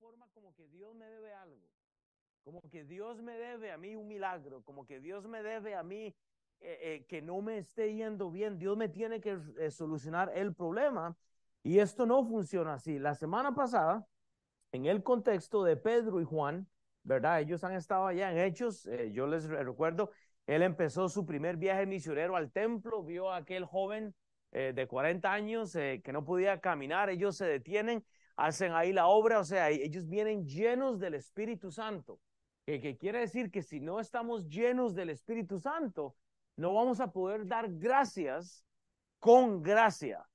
forma como que Dios me debe algo, como que Dios me debe a mí un milagro, como que Dios me debe a mí eh, eh, que no me esté yendo bien, Dios me tiene que eh, solucionar el problema. Y esto no funciona así. La semana pasada, en el contexto de Pedro y Juan, ¿verdad? Ellos han estado allá en Hechos, yo les recuerdo, él empezó su primer viaje misionero al templo, vio a aquel joven de 40 años que no podía caminar, ellos se detienen, hacen ahí la obra, o sea, ellos vienen llenos del Espíritu Santo, que quiere decir que si no estamos llenos del Espíritu Santo, no vamos a poder dar gracias con gracia.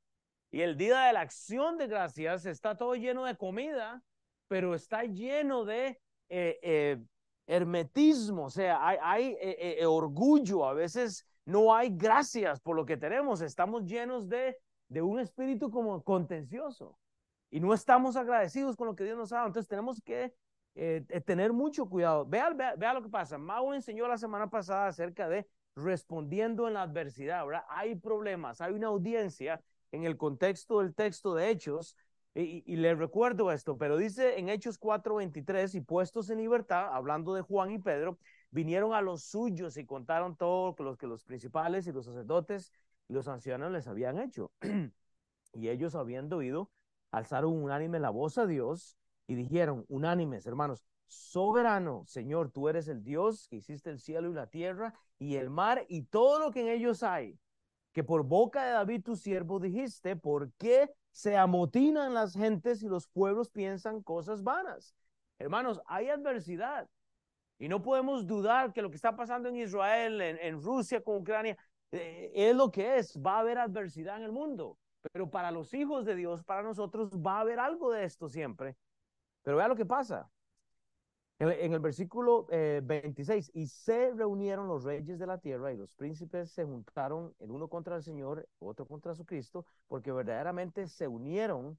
Y el día de la acción de gracias está todo lleno de comida, pero está lleno de eh, eh, hermetismo, o sea, hay, eh, orgullo, a veces no hay gracias por lo que tenemos, estamos llenos de un espíritu como contencioso y no estamos agradecidos con lo que Dios nos ha dado. Entonces tenemos que tener mucho cuidado. Vea, vea, vea, lo que pasa. Mau enseñó la semana pasada acerca de respondiendo en la adversidad, ¿verdad? Hay problemas, hay una audiencia en el contexto del texto de Hechos, y, le recuerdo esto, pero dice en Hechos 4:23, y puestos en libertad, hablando de Juan y Pedro, vinieron a los suyos y contaron todo lo que los principales y los sacerdotes y los ancianos les habían hecho. y ellos, habiendo oído, alzaron unánime la voz a Dios y dijeron, unánimes, hermanos, soberano, Señor, tú eres el Dios que hiciste el cielo y la tierra y el mar y todo lo que en ellos hay, que por boca de David tu siervo dijiste, ¿por qué se amotinan las gentes y los pueblos piensan cosas vanas? Hermanos, hay adversidad y no podemos dudar que lo que está pasando en Israel, en, Rusia, con Ucrania, eh, es lo que es, va a haber adversidad en el mundo. Pero para los hijos de Dios, para nosotros, va a haber algo de esto siempre. Pero vea lo que pasa. En, el versículo 26, eh, y se reunieron los reyes de la tierra y los príncipes se juntaron el uno contra el Señor, otro contra su Cristo, porque verdaderamente se unieron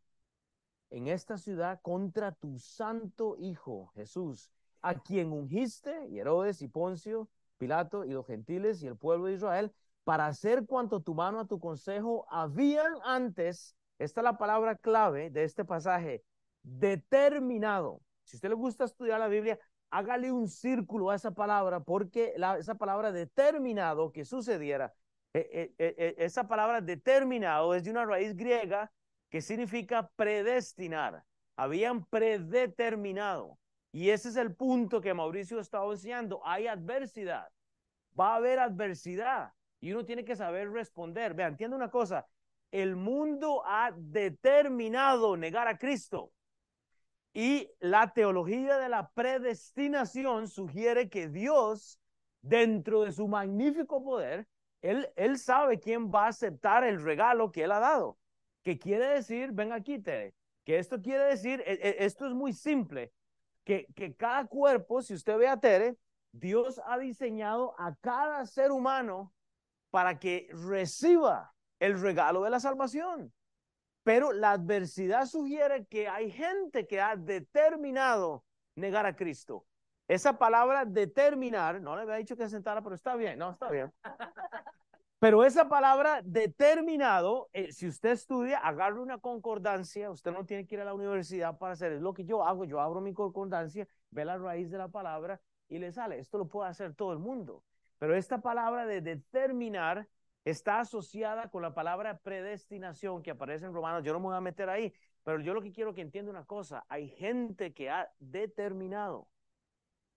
en esta ciudad contra tu santo Hijo Jesús, a quien ungiste, y Herodes y Poncio, Pilato y los gentiles y el pueblo de Israel, para hacer cuanto tu mano a tu consejo habían antes, esta es la palabra clave de este pasaje, determinado si usted le gusta estudiar la Biblia, hágale un círculo a esa palabra porque esa palabra determinado que sucediera, eh, eh, eh, esa palabra determinado es de una raíz griega que significa predestinar. Habían predeterminado. Y ese es el punto que Mauricio estaba enseñando. Hay adversidad. Va a haber adversidad. Y uno tiene que saber responder. Vean, entiende una cosa. El mundo ha determinado negar a Cristo. Y la teología de la predestinación sugiere que Dios, dentro de su magnífico poder, él, él sabe quién va a aceptar el regalo que Él ha dado. ¿Qué quiere decir? Ven aquí, Tere. Que esto quiere decir, e, e, esto es muy simple, que, que cada cuerpo, si usted ve a Tere, Dios ha diseñado a cada ser humano para que reciba el regalo de la salvación. Pero la adversidad sugiere que hay gente que ha determinado negar a Cristo. Esa palabra determinar, no le había dicho que sentara, pero está bien, no, está bien. Pero esa palabra determinado, eh, si usted estudia, agarre una concordancia, usted no tiene que ir a la universidad para hacer, es lo que yo hago, yo abro mi concordancia, ve la raíz de la palabra y le sale. Esto lo puede hacer todo el mundo. Pero esta palabra de determinar está asociada con la palabra predestinación que aparece en Romanos. Yo no me voy a meter ahí, pero yo lo que quiero que entienda una cosa, hay gente que ha determinado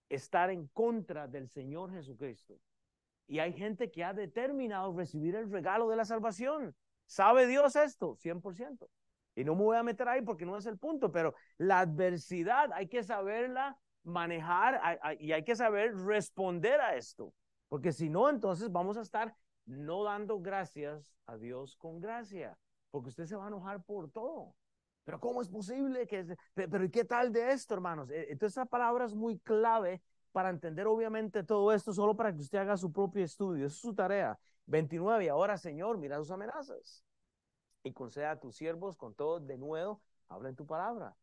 estar en contra del Señor Jesucristo. Y hay gente que ha determinado recibir el regalo de la salvación. ¿Sabe Dios esto? 100%. Y no me voy a meter ahí porque no es el punto, pero la adversidad hay que saberla manejar y hay que saber responder a esto. Porque si no, entonces vamos a estar no dando gracias a Dios con gracia, porque usted se va a enojar por todo. Pero ¿cómo es posible que... Pero ¿y qué tal de esto, hermanos? E, entonces esa palabra es muy clave para entender obviamente todo esto, solo para que usted haga su propio estudio. Es su tarea. 29. Ahora, Señor, mira sus amenazas y conceda a tus siervos con todo de nuevo, habla en tu palabra.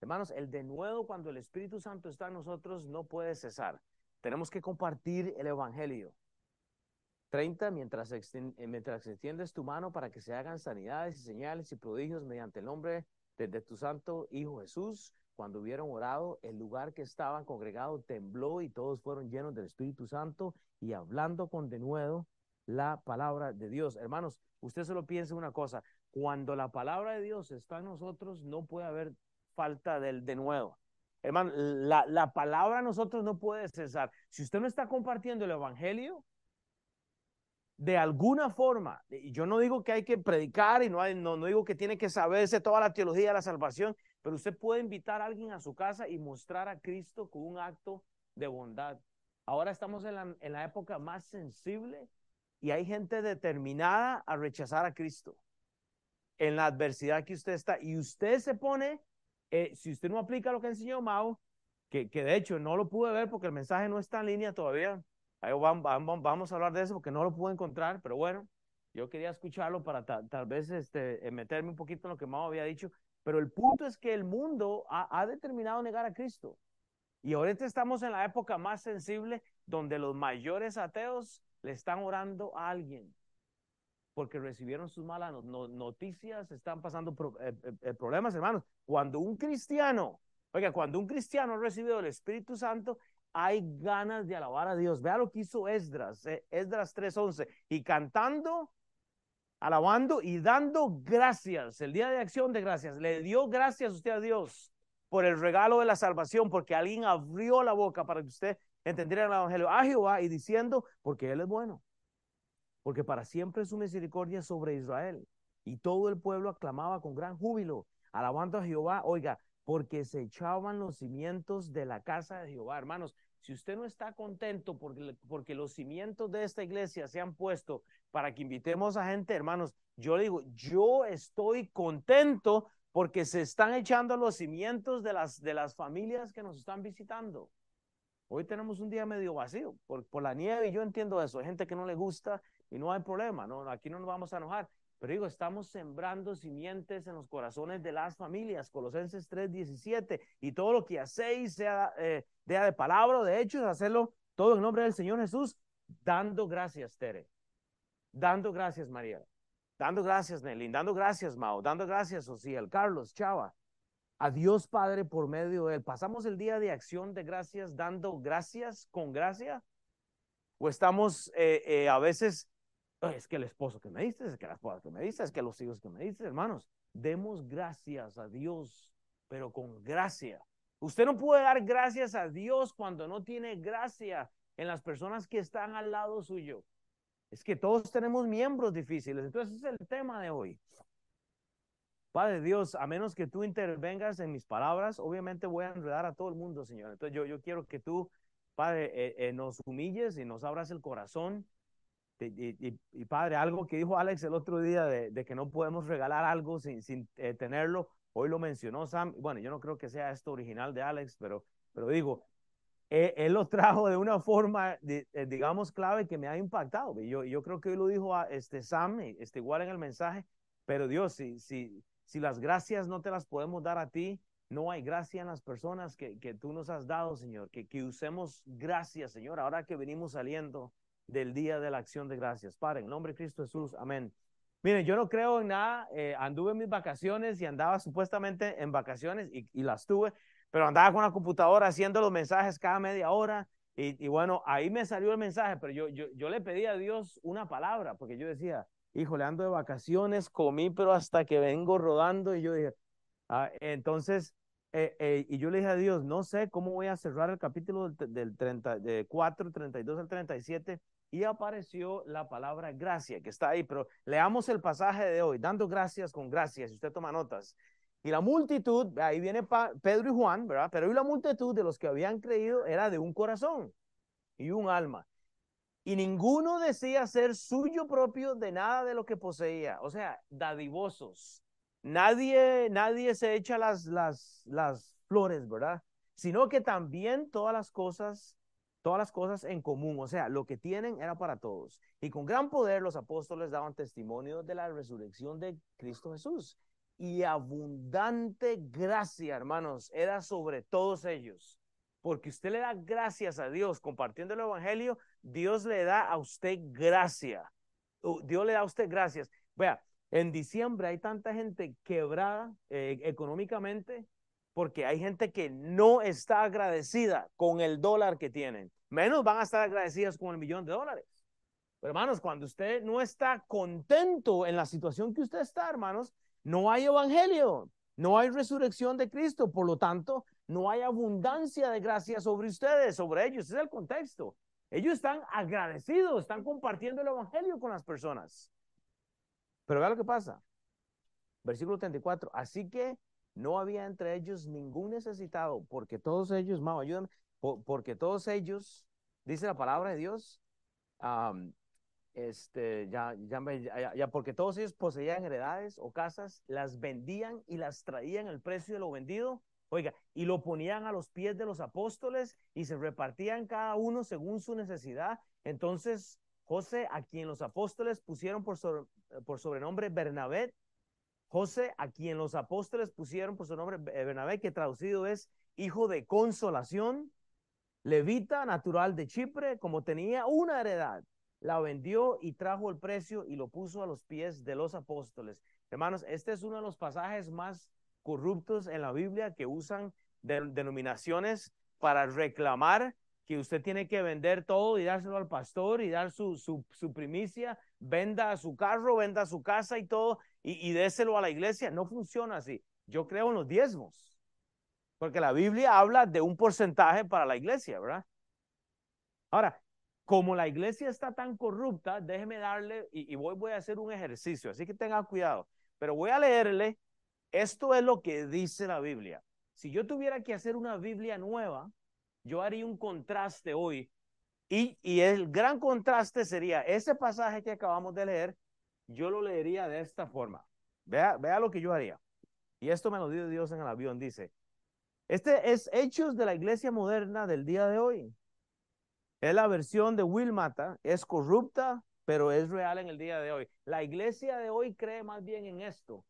Hermanos, el de nuevo cuando el Espíritu Santo está en nosotros no puede cesar. Tenemos que compartir el Evangelio. 30, mientras, eh, mientras extiendes tu mano para que se hagan sanidades y señales y prodigios mediante el nombre de, tu santo Hijo Jesús, cuando hubieron orado, el lugar que estaban congregados tembló y todos fueron llenos del Espíritu Santo y hablando con denuedo la palabra de Dios. Hermanos, usted se lo piensa una cosa, cuando la palabra de Dios está en nosotros, no puede haber falta del denuedo. Hermano, la, la palabra a nosotros no puede cesar. Si usted no está compartiendo el Evangelio, de alguna forma, y yo no digo que hay que predicar y no, hay, no, no digo que tiene que saberse toda la teología de la salvación, pero usted puede invitar a alguien a su casa y mostrar a Cristo con un acto de bondad. Ahora estamos en la, en la época más sensible y hay gente determinada a rechazar a Cristo en la adversidad que usted está. Y usted se pone, eh, si usted no aplica lo que enseñó Mao, que, que de hecho no lo pude ver porque el mensaje no está en línea todavía, vamos, vamos, a hablar de eso porque no lo pude encontrar, pero bueno, yo quería escucharlo para tal vez este, eh, meterme un poquito en lo que Mao había dicho, pero el punto es que el mundo ha, ha determinado negar a Cristo. Y ahorita estamos en la época más sensible donde los mayores ateos le están orando a alguien porque recibieron sus malas noticias, están pasando eh, eh, eh, problemas, hermanos. Cuando un cristiano, oiga, cuando un cristiano ha recibido el Espíritu Santo, hay ganas de alabar a Dios. Vea lo que hizo Esdras, Esdras 3:11, y cantando, alabando y dando gracias, el día de acción de gracias, le dio gracias usted a Dios por el regalo de la salvación, porque alguien abrió la boca para que usted entendiera el Evangelio a Jehová y diciendo, porque Él es bueno, porque para siempre es su misericordia sobre Israel. Y todo el pueblo aclamaba con gran júbilo, alabando a Jehová, oiga, porque se echaban los cimientos de la casa de Jehová. Hermanos, si usted no está contento porque, porque los cimientos de esta iglesia se han puesto para que invitemos a gente, hermanos, yo digo, yo estoy contento porque se están echando los cimientos de las, de las familias que nos están visitando. Hoy tenemos un día medio vacío por, por la nieve y yo entiendo eso. Hay gente que no le gusta y no hay problema, no, aquí no nos vamos a enojar. Pero digo, estamos sembrando simientes en los corazones de las familias, Colosenses 3:17, y todo lo que hacéis, sea eh, de palabra o de hechos, hacerlo todo en nombre del Señor Jesús, dando gracias, Tere, dando gracias, María, dando gracias, Nelly, dando gracias, Mao, dando gracias, Ociel, Carlos, Chava, a Dios Padre por medio de Él. ¿Pasamos el día de acción de gracias dando gracias con gracia? ¿O estamos eh, eh, a veces es que el esposo que me diste, es que la esposa que me diste, es que los hijos que me diste, hermanos, demos gracias a Dios, pero con gracia. Usted no puede dar gracias a Dios cuando no tiene gracia en las personas que están al lado suyo. Es que todos tenemos miembros difíciles. Entonces, ese es el tema de hoy. Padre Dios, a menos que tú intervengas en mis palabras, obviamente voy a enredar a todo el mundo, Señor. Entonces, yo, yo quiero que tú, Padre, eh, eh, nos humilles y nos abras el corazón y, padre, algo que dijo Alex el otro día de, que no podemos regalar algo sin, sin eh, tenerlo, hoy lo mencionó Sam. Bueno, yo no creo que sea esto original de Alex, pero, pero digo, eh, él lo trajo de una forma, eh, digamos, clave que me ha impactado. Yo, yo creo que hoy lo dijo a este Sam, este, igual en el mensaje, pero Dios, si, si, si las gracias no te las podemos dar a ti, no hay gracia en las personas que, que tú nos has dado, Señor, que, que usemos gracias, Señor, ahora que venimos saliendo del día de la acción de gracias. Padre, en nombre de Cristo Jesús, amén. Miren, yo no creo en nada, eh, anduve en mis vacaciones y andaba supuestamente en vacaciones y, las tuve, pero andaba con la computadora haciendo los mensajes cada media hora y, bueno, ahí me salió el mensaje, pero yo, yo, yo le pedí a Dios una palabra porque yo decía, híjole, ando de vacaciones, comí, pero hasta que vengo rodando y yo dije, ah, entonces eh, eh, y yo le dije a Dios, no sé cómo voy a cerrar el capítulo del, del 30, de 4, 32 al 37, y apareció la palabra gracia, que está ahí, pero leamos el pasaje de hoy, dando gracias con gracias, si usted toma notas. Y la multitud, ahí viene Pedro y Juan, ¿verdad? Pero y la multitud de los que habían creído era de un corazón y un alma. Y ninguno decía ser suyo propio de nada de lo que poseía, o sea, dadivosos, Nadie, nadie se echa las, las, las flores, ¿verdad? Sino que también todas las cosas, todas las cosas en común, o sea, lo que tienen era para todos. Y con gran poder los apóstoles daban testimonio de la resurrección de Cristo Jesús. Y abundante gracia, hermanos, era sobre todos ellos. Porque usted le da gracias a Dios compartiendo el Evangelio, Dios le da a usted gracia. Dios le da a usted gracias. Vea, en diciembre hay tanta gente quebrada eh, económicamente porque hay gente que no está agradecida con el dólar que tienen. Menos van a estar agradecidas con el millón de dólares. Pero hermanos, cuando usted no está contento en la situación que usted está, hermanos, no hay evangelio, no hay resurrección de Cristo. Por lo tanto, no hay abundancia de gracia sobre ustedes, sobre ellos. Es el contexto. Ellos están agradecidos, están compartiendo el evangelio con las personas. Pero vea lo que pasa. Versículo 34. Así que no había entre ellos ningún necesitado, porque todos ellos, Mau, ayúdame, porque todos ellos, dice la palabra de Dios, este, ya, ya, porque todos ellos poseían heredades o casas, las vendían y las traían el precio de lo vendido, oiga, y lo ponían a los pies de los apóstoles y se repartían cada uno según su necesidad. Entonces, José, a quien los apóstoles pusieron por sobrenombre Bernabé, José, a quien los apóstoles pusieron por su nombre Bernabé, que traducido es hijo de consolación, levita, natural de Chipre, como tenía una heredad, la vendió y trajo el precio y lo puso a los pies de los apóstoles. Hermanos, este es uno de los pasajes más corruptos en la Biblia que usan denominaciones para reclamar que usted tiene que vender todo y dárselo al pastor y dar su, su, su primicia, venda su carro, venda su casa y todo, y, déselo a la iglesia. No funciona así. Yo creo en los diezmos, porque la Biblia habla de un porcentaje para la iglesia, ¿verdad? Ahora, como la iglesia está tan corrupta, déjeme darle, y, y voy, voy a hacer un ejercicio, así que tenga cuidado, pero voy a leerle, esto es lo que dice la Biblia. Si yo tuviera que hacer una Biblia nueva, yo haría un contraste hoy. Y, y el gran contraste sería ese pasaje que acabamos de leer, yo lo leería de esta forma. Vea, vea lo que yo haría. Y esto me lo dio Dios en el avión. Dice, este es Hechos de la Iglesia Moderna del día de hoy. Es la versión de Will Mata, es corrupta, pero es real en el día de hoy. La iglesia de hoy cree más bien en esto.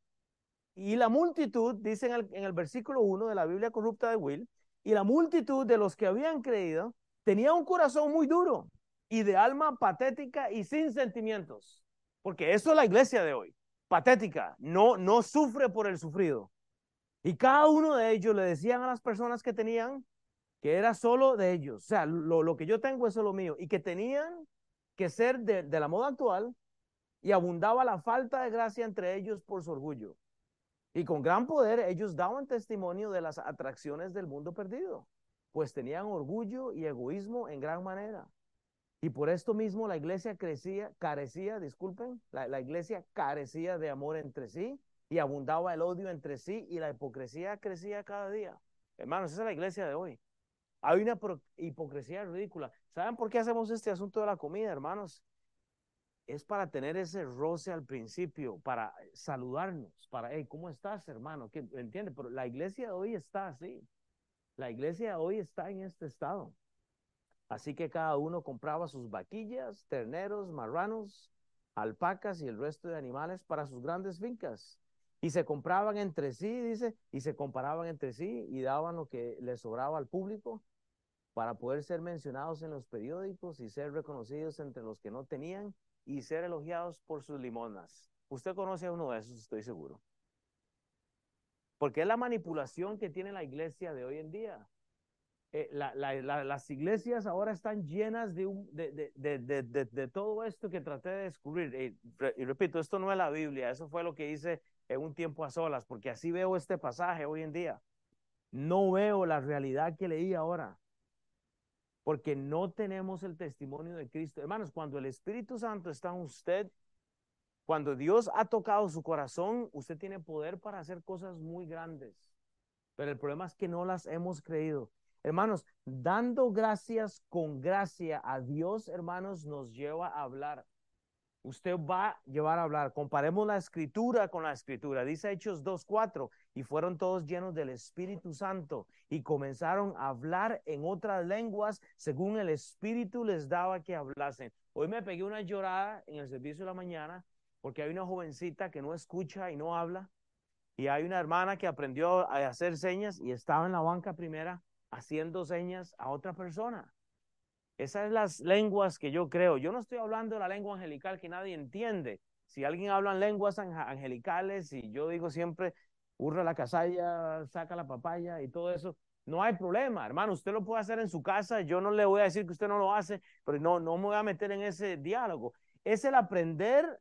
Y la multitud, dice en el, en el versículo 1 de la Biblia corrupta de Will, y la multitud de los que habían creído tenía un corazón muy duro y de alma patética y sin sentimientos. Porque eso es la iglesia de hoy. Patética, no, no sufre por el sufrido. Y cada uno de ellos le decían a las personas que tenían que era solo de ellos. O sea, lo, lo que yo tengo es solo mío. Y que tenían que ser de la moda actual y abundaba la falta de gracia entre ellos por su orgullo. Y con gran poder ellos daban testimonio de las atracciones del mundo perdido, pues tenían orgullo y egoísmo en gran manera. Y por esto mismo la iglesia crecía, carecía, disculpen, la, iglesia carecía de amor entre sí y abundaba el odio entre sí y la hipocresía crecía cada día. Hermanos, esa es la iglesia de hoy. Hay una hipocresía ridícula. ¿Saben por qué hacemos este asunto de la comida, hermanos? es para tener ese roce al principio, para saludarnos, para, hey, ¿cómo estás, hermano? ¿Qué, ¿Entiende? Pero la iglesia de hoy está así. La iglesia de hoy está en este estado. Así que cada uno compraba sus vaquillas, terneros, marranos, alpacas y el resto de animales para sus grandes fincas. Y se compraban entre sí, dice, y se comparaban entre sí y daban lo que les sobraba al público para poder ser mencionados en los periódicos y ser reconocidos entre los que no tenían y ser elogiados por sus limonas. Usted conoce a uno de esos, estoy seguro. Porque es la manipulación que tiene la iglesia de hoy en día. Eh, las iglesias ahora están llenas de, todo esto que traté de descubrir. Y, y, repito, esto no es la Biblia, eso fue lo que hice en un tiempo a solas, porque así veo este pasaje hoy en día. No veo la realidad que leí ahora porque no tenemos el testimonio de Cristo. Hermanos, cuando el Espíritu Santo está en usted, cuando Dios ha tocado su corazón, usted tiene poder para hacer cosas muy grandes. Pero el problema es que no las hemos creído. Hermanos, dando gracias con gracia a Dios, hermanos, nos lleva a hablar usted va a llevar a hablar. Comparemos la escritura con la escritura. Dice Hechos 2.4, y fueron todos llenos del Espíritu Santo y comenzaron a hablar en otras lenguas según el Espíritu les daba que hablasen. Hoy me pegué una llorada en el servicio de la mañana porque hay una jovencita que no escucha y no habla. Y hay una hermana que aprendió a hacer señas y estaba en la banca primera haciendo señas a otra persona. Esas son las lenguas que yo creo. Yo no estoy hablando de la lengua angelical que nadie entiende. Si alguien habla en lenguas angelicales y yo digo siempre, Urra la casalla, saca la papaya y todo eso. No hay problema, hermano, usted lo puede hacer en su casa. Yo no le voy a decir que usted no lo hace, pero no, no me voy a meter en ese diálogo. Es el aprender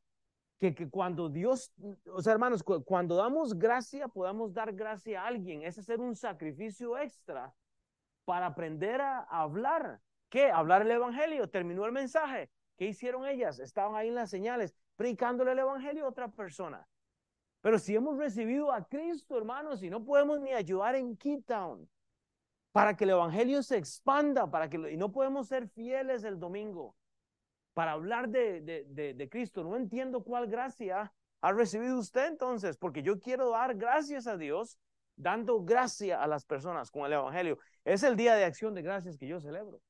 que, que cuando Dios, o sea, hermanos, cuando damos gracia, podamos dar gracia a alguien. Es hacer un sacrificio extra para aprender a, hablar. ¿Qué? Hablar el evangelio. Terminó el mensaje. ¿Qué hicieron ellas? Estaban ahí en las señales, predicándole el evangelio a otra persona. Pero si hemos recibido a Cristo, hermanos, y no podemos ni ayudar en Keytown para que el evangelio se expanda, para que y no podemos ser fieles el domingo para hablar de, de, de, Cristo. No entiendo cuál gracia ha recibido usted entonces, porque yo quiero dar gracias a Dios, dando gracia a las personas con el evangelio. Es el día de acción de gracias que yo celebro.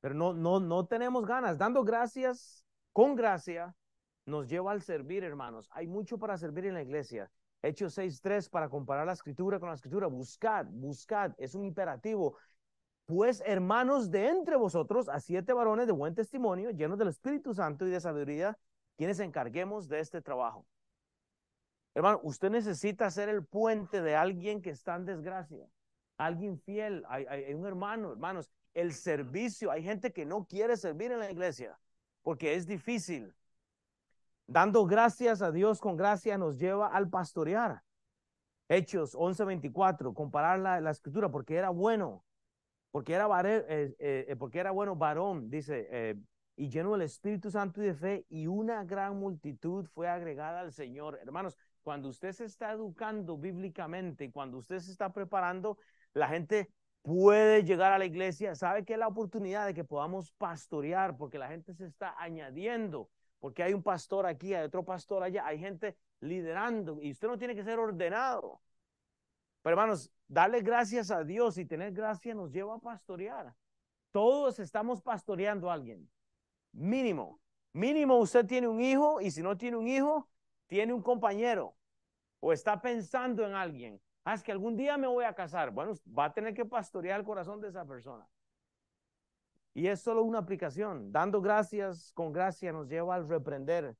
Pero no, no, no tenemos ganas. Dando gracias con gracia nos lleva al servir, hermanos. Hay mucho para servir en la iglesia. Hechos 6.3 para comparar la escritura con la escritura. Buscad, buscad. Es un imperativo. Pues hermanos de entre vosotros, a siete varones de buen testimonio, llenos del Espíritu Santo y de sabiduría, quienes encarguemos de este trabajo. Hermano, usted necesita ser el puente de alguien que está en desgracia, alguien fiel, hay, un hermano, hermanos, el servicio, hay gente que no quiere servir en la iglesia porque es difícil. Dando gracias a Dios con gracia nos lleva al pastorear. Hechos 11:24, comparar la, la escritura porque era bueno porque era, eh, eh, porque era bueno varón, dice, eh, y lleno del Espíritu Santo y de fe, y una gran multitud fue agregada al Señor. Hermanos, cuando usted se está educando bíblicamente, cuando usted se está preparando, la gente puede llegar a la iglesia, sabe que es la oportunidad de que podamos pastorear, porque la gente se está añadiendo, porque hay un pastor aquí, hay otro pastor allá, hay gente liderando, y usted no tiene que ser ordenado. Pero hermanos, darle gracias a Dios y tener gracia nos lleva a pastorear. Todos estamos pastoreando a alguien. Mínimo. Mínimo usted tiene un hijo y si no tiene un hijo, tiene un compañero o está pensando en alguien. Ah, es que algún día me voy a casar. Bueno, va a tener que pastorear el corazón de esa persona. Y es solo una aplicación. Dando gracias con gracia nos lleva al reprender.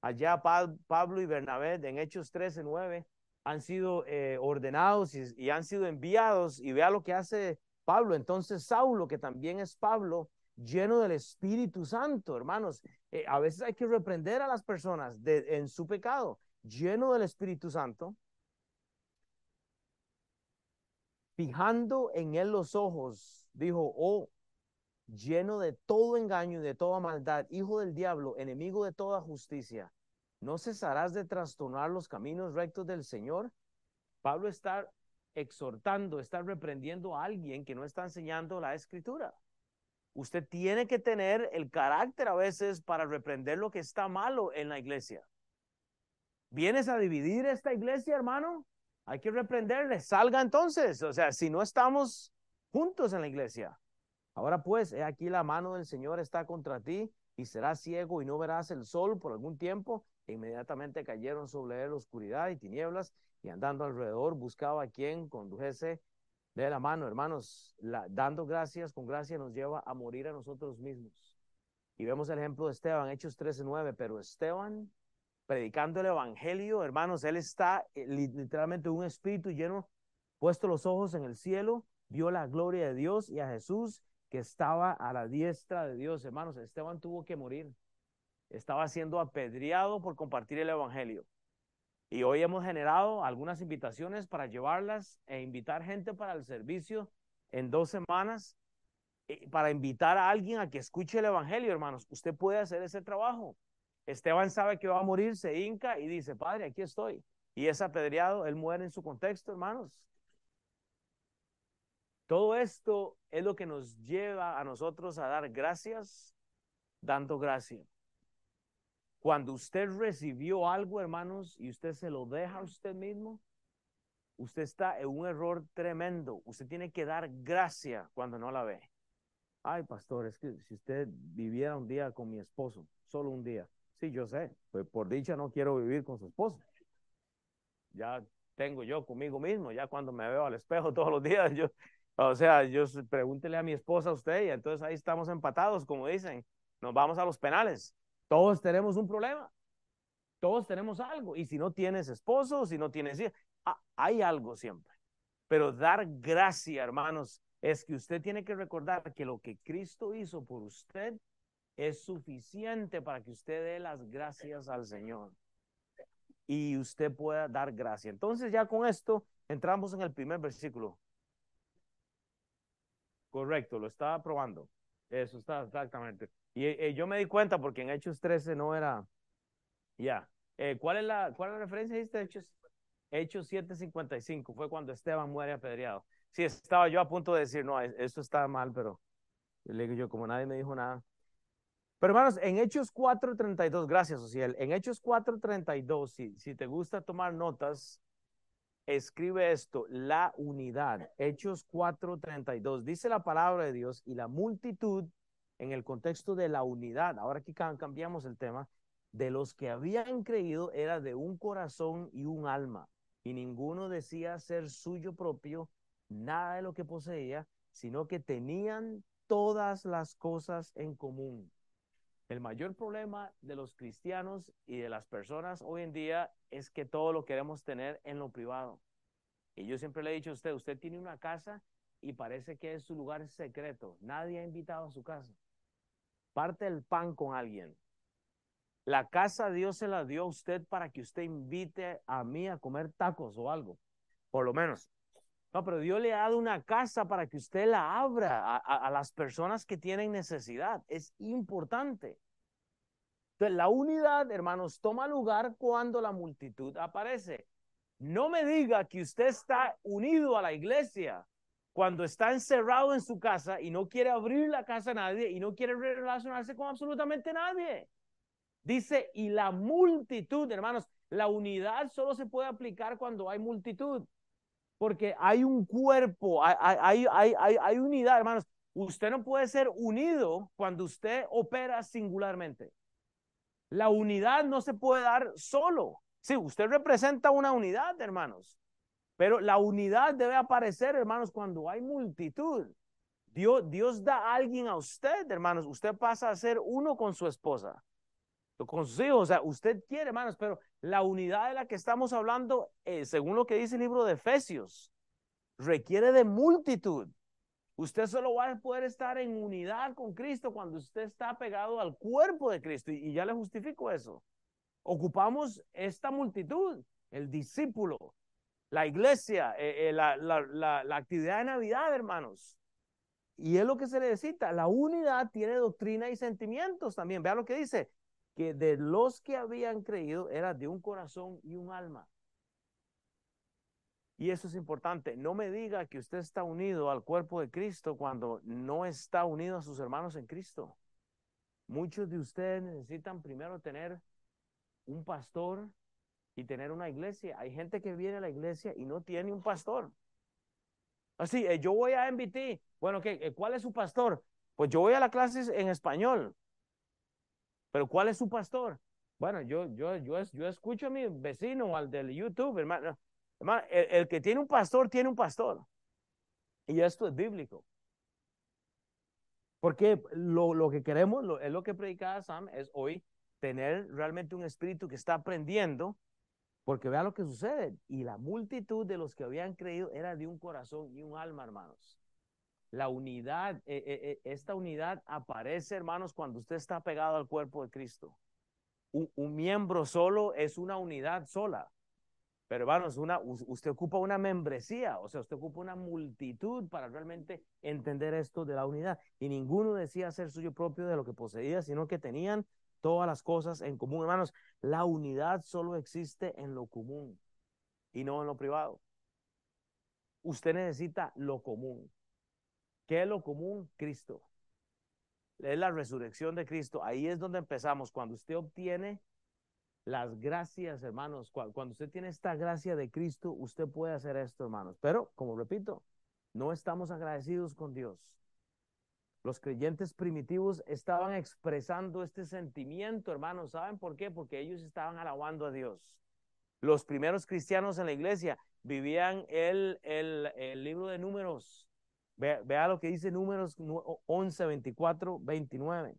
Allá Pablo y Bernabé en Hechos 13, 9 han sido eh, ordenados y, han sido enviados. Y vea lo que hace Pablo. Entonces Saulo, que también es Pablo, lleno del Espíritu Santo, hermanos. Eh, a veces hay que reprender a las personas de, en su pecado, lleno del Espíritu Santo, fijando en él los ojos, dijo, oh, lleno de todo engaño y de toda maldad, hijo del diablo, enemigo de toda justicia ¿No cesarás de trastornar los caminos rectos del Señor? Pablo está exhortando, está reprendiendo a alguien que no está enseñando la escritura. Usted tiene que tener el carácter a veces para reprender lo que está malo en la iglesia. ¿Vienes a dividir esta iglesia, hermano? Hay que reprenderle. Salga entonces. O sea, si no estamos juntos en la iglesia. Ahora pues, he aquí la mano del Señor está contra ti y serás ciego y no verás el sol por algún tiempo inmediatamente cayeron sobre él oscuridad y tinieblas, y andando alrededor buscaba a quien condujese de la mano, hermanos, dando gracias con gracia nos lleva a morir a nosotros mismos. Y vemos el ejemplo de Esteban, Hechos 13:9, pero Esteban, predicando el Evangelio, hermanos, él está eh, literalmente un espíritu lleno, puesto los ojos en el cielo, vio la gloria de Dios y a Jesús que estaba a la diestra de Dios, hermanos, Esteban tuvo que morir estaba siendo apedreado por compartir el Evangelio. Y hoy hemos generado algunas invitaciones para llevarlas e invitar gente para el servicio en dos semanas, eh, para invitar a alguien a que escuche el Evangelio, hermanos. Usted puede hacer ese trabajo. Esteban sabe que va a morir, se hinca y dice, Padre, aquí estoy. Y es apedreado, él muere en su contexto, hermanos. Todo esto es lo que nos lleva a nosotros a dar gracias, dando gracias. Cuando usted recibió algo, hermanos, y usted se lo deja a usted mismo, usted está en un error tremendo. Usted tiene que dar gracia cuando no la ve. Ay, pastor, es que si usted viviera un día con mi esposo, solo un día. Sí, yo sé, pues por dicha no quiero vivir con su esposo. Ya tengo yo conmigo mismo, ya cuando me veo al espejo todos los días, yo, o sea, yo pregúntele a mi esposa a usted y entonces ahí estamos empatados, como dicen, nos vamos a los penales. Todos tenemos un problema. Todos tenemos algo. Y si no tienes esposo, si no tienes hijos, ah, hay algo siempre. Pero dar gracia, hermanos, es que usted tiene que recordar que lo que Cristo hizo por usted es suficiente para que usted dé las gracias al Señor y usted pueda dar gracia. Entonces ya con esto entramos en el primer versículo. Correcto, lo estaba probando. Eso está exactamente. Y eh, yo me di cuenta porque en Hechos 13 no era. Ya. Eh, ¿cuál, es la, ¿Cuál es la referencia? de Hechos, Hechos 7:55. Fue cuando Esteban muere apedreado. Sí, estaba yo a punto de decir, no, esto está mal, pero le digo yo, como nadie me dijo nada. Pero hermanos, en Hechos 4.32, gracias, Ociel, en Hechos 4.32, si, si te gusta tomar notas, escribe esto, la unidad. Hechos 4.32, dice la palabra de Dios y la multitud en el contexto de la unidad, ahora aquí cambiamos el tema, de los que habían creído era de un corazón y un alma, y ninguno decía ser suyo propio nada de lo que poseía, sino que tenían todas las cosas en común. El mayor problema de los cristianos y de las personas hoy en día es que todo lo queremos tener en lo privado. Y yo siempre le he dicho a usted, usted tiene una casa y parece que es su lugar secreto. Nadie ha invitado a su casa. Parte el pan con alguien. La casa Dios se la dio a usted para que usted invite a mí a comer tacos o algo. Por lo menos. No, pero Dios le ha dado una casa para que usted la abra a, las personas que tienen necesidad. Es importante. Entonces, la unidad, hermanos, toma lugar cuando la multitud aparece. No me diga que usted está unido a la iglesia cuando está encerrado en su casa y no quiere abrir la casa a nadie y no quiere relacionarse con absolutamente nadie. Dice, y la multitud, hermanos, la unidad solo se puede aplicar cuando hay multitud porque hay un cuerpo, hay, unidad, hermanos. Usted no puede ser unido cuando usted opera singularmente. La unidad no se puede dar solo. Sí, usted representa una unidad, hermanos, pero la unidad debe aparecer, hermanos, cuando hay multitud. Dios, Dios da a alguien a usted, hermanos. Usted pasa a ser uno con su esposa con sus hijos. O sea, usted quiere, hermanos, pero la unidad de la que estamos hablando, eh, según lo que dice el libro de Efesios, requiere de multitud. Usted solo va a poder estar en unidad con Cristo cuando usted está pegado al cuerpo de Cristo. Y, ya le justifico eso. Ocupamos esta multitud, el discípulo, la iglesia, eh, eh, la, la, actividad de Navidad, hermanos. Y es lo que se necesita. La unidad tiene doctrina y sentimientos también. Vea lo que dice que de los que habían creído era de un corazón y un alma. Y eso es importante. No me diga que usted está unido al cuerpo de Cristo cuando no está unido a sus hermanos en Cristo. Muchos de ustedes necesitan primero tener un pastor y tener una iglesia. Hay gente que viene a la iglesia y no tiene un pastor. Así, eh, yo voy a MBT. Bueno, ¿qué? Eh, ¿cuál es su pastor? Pues yo voy a la clase en español. Pero ¿cuál es su pastor? Bueno, yo, yo, yo, escucho a mi vecino, al del YouTube, hermano. hermano el, que tiene un pastor, tiene un pastor. Y esto es bíblico. Porque lo, lo que queremos, lo, es lo que predicaba Sam, es hoy tener realmente un espíritu que está aprendiendo, porque vea lo que sucede. Y la multitud de los que habían creído era de un corazón y un alma, hermanos. La unidad, eh, eh, eh, esta unidad aparece, hermanos, cuando usted está pegado al cuerpo de Cristo. Un, miembro solo es una unidad sola. Pero hermanos, una, usted ocupa una membresía, o sea, usted ocupa una multitud para realmente entender esto de la unidad. Y ninguno decía ser suyo propio de lo que poseía, sino que tenían todas las cosas en común. Hermanos, la unidad solo existe en lo común y no en lo privado. Usted necesita lo común. ¿Qué es lo común? Cristo. Es la resurrección de Cristo. Ahí es donde empezamos. Cuando usted obtiene las gracias, hermanos, cuando usted tiene esta gracia de Cristo, usted puede hacer esto, hermanos. Pero, como repito, no estamos agradecidos con Dios. Los creyentes primitivos estaban expresando este sentimiento, hermanos. ¿Saben por qué? Porque ellos estaban alabando a Dios. Los primeros cristianos en la iglesia vivían el, el, el libro de números Vea, lo que dice números 11, 24, 29.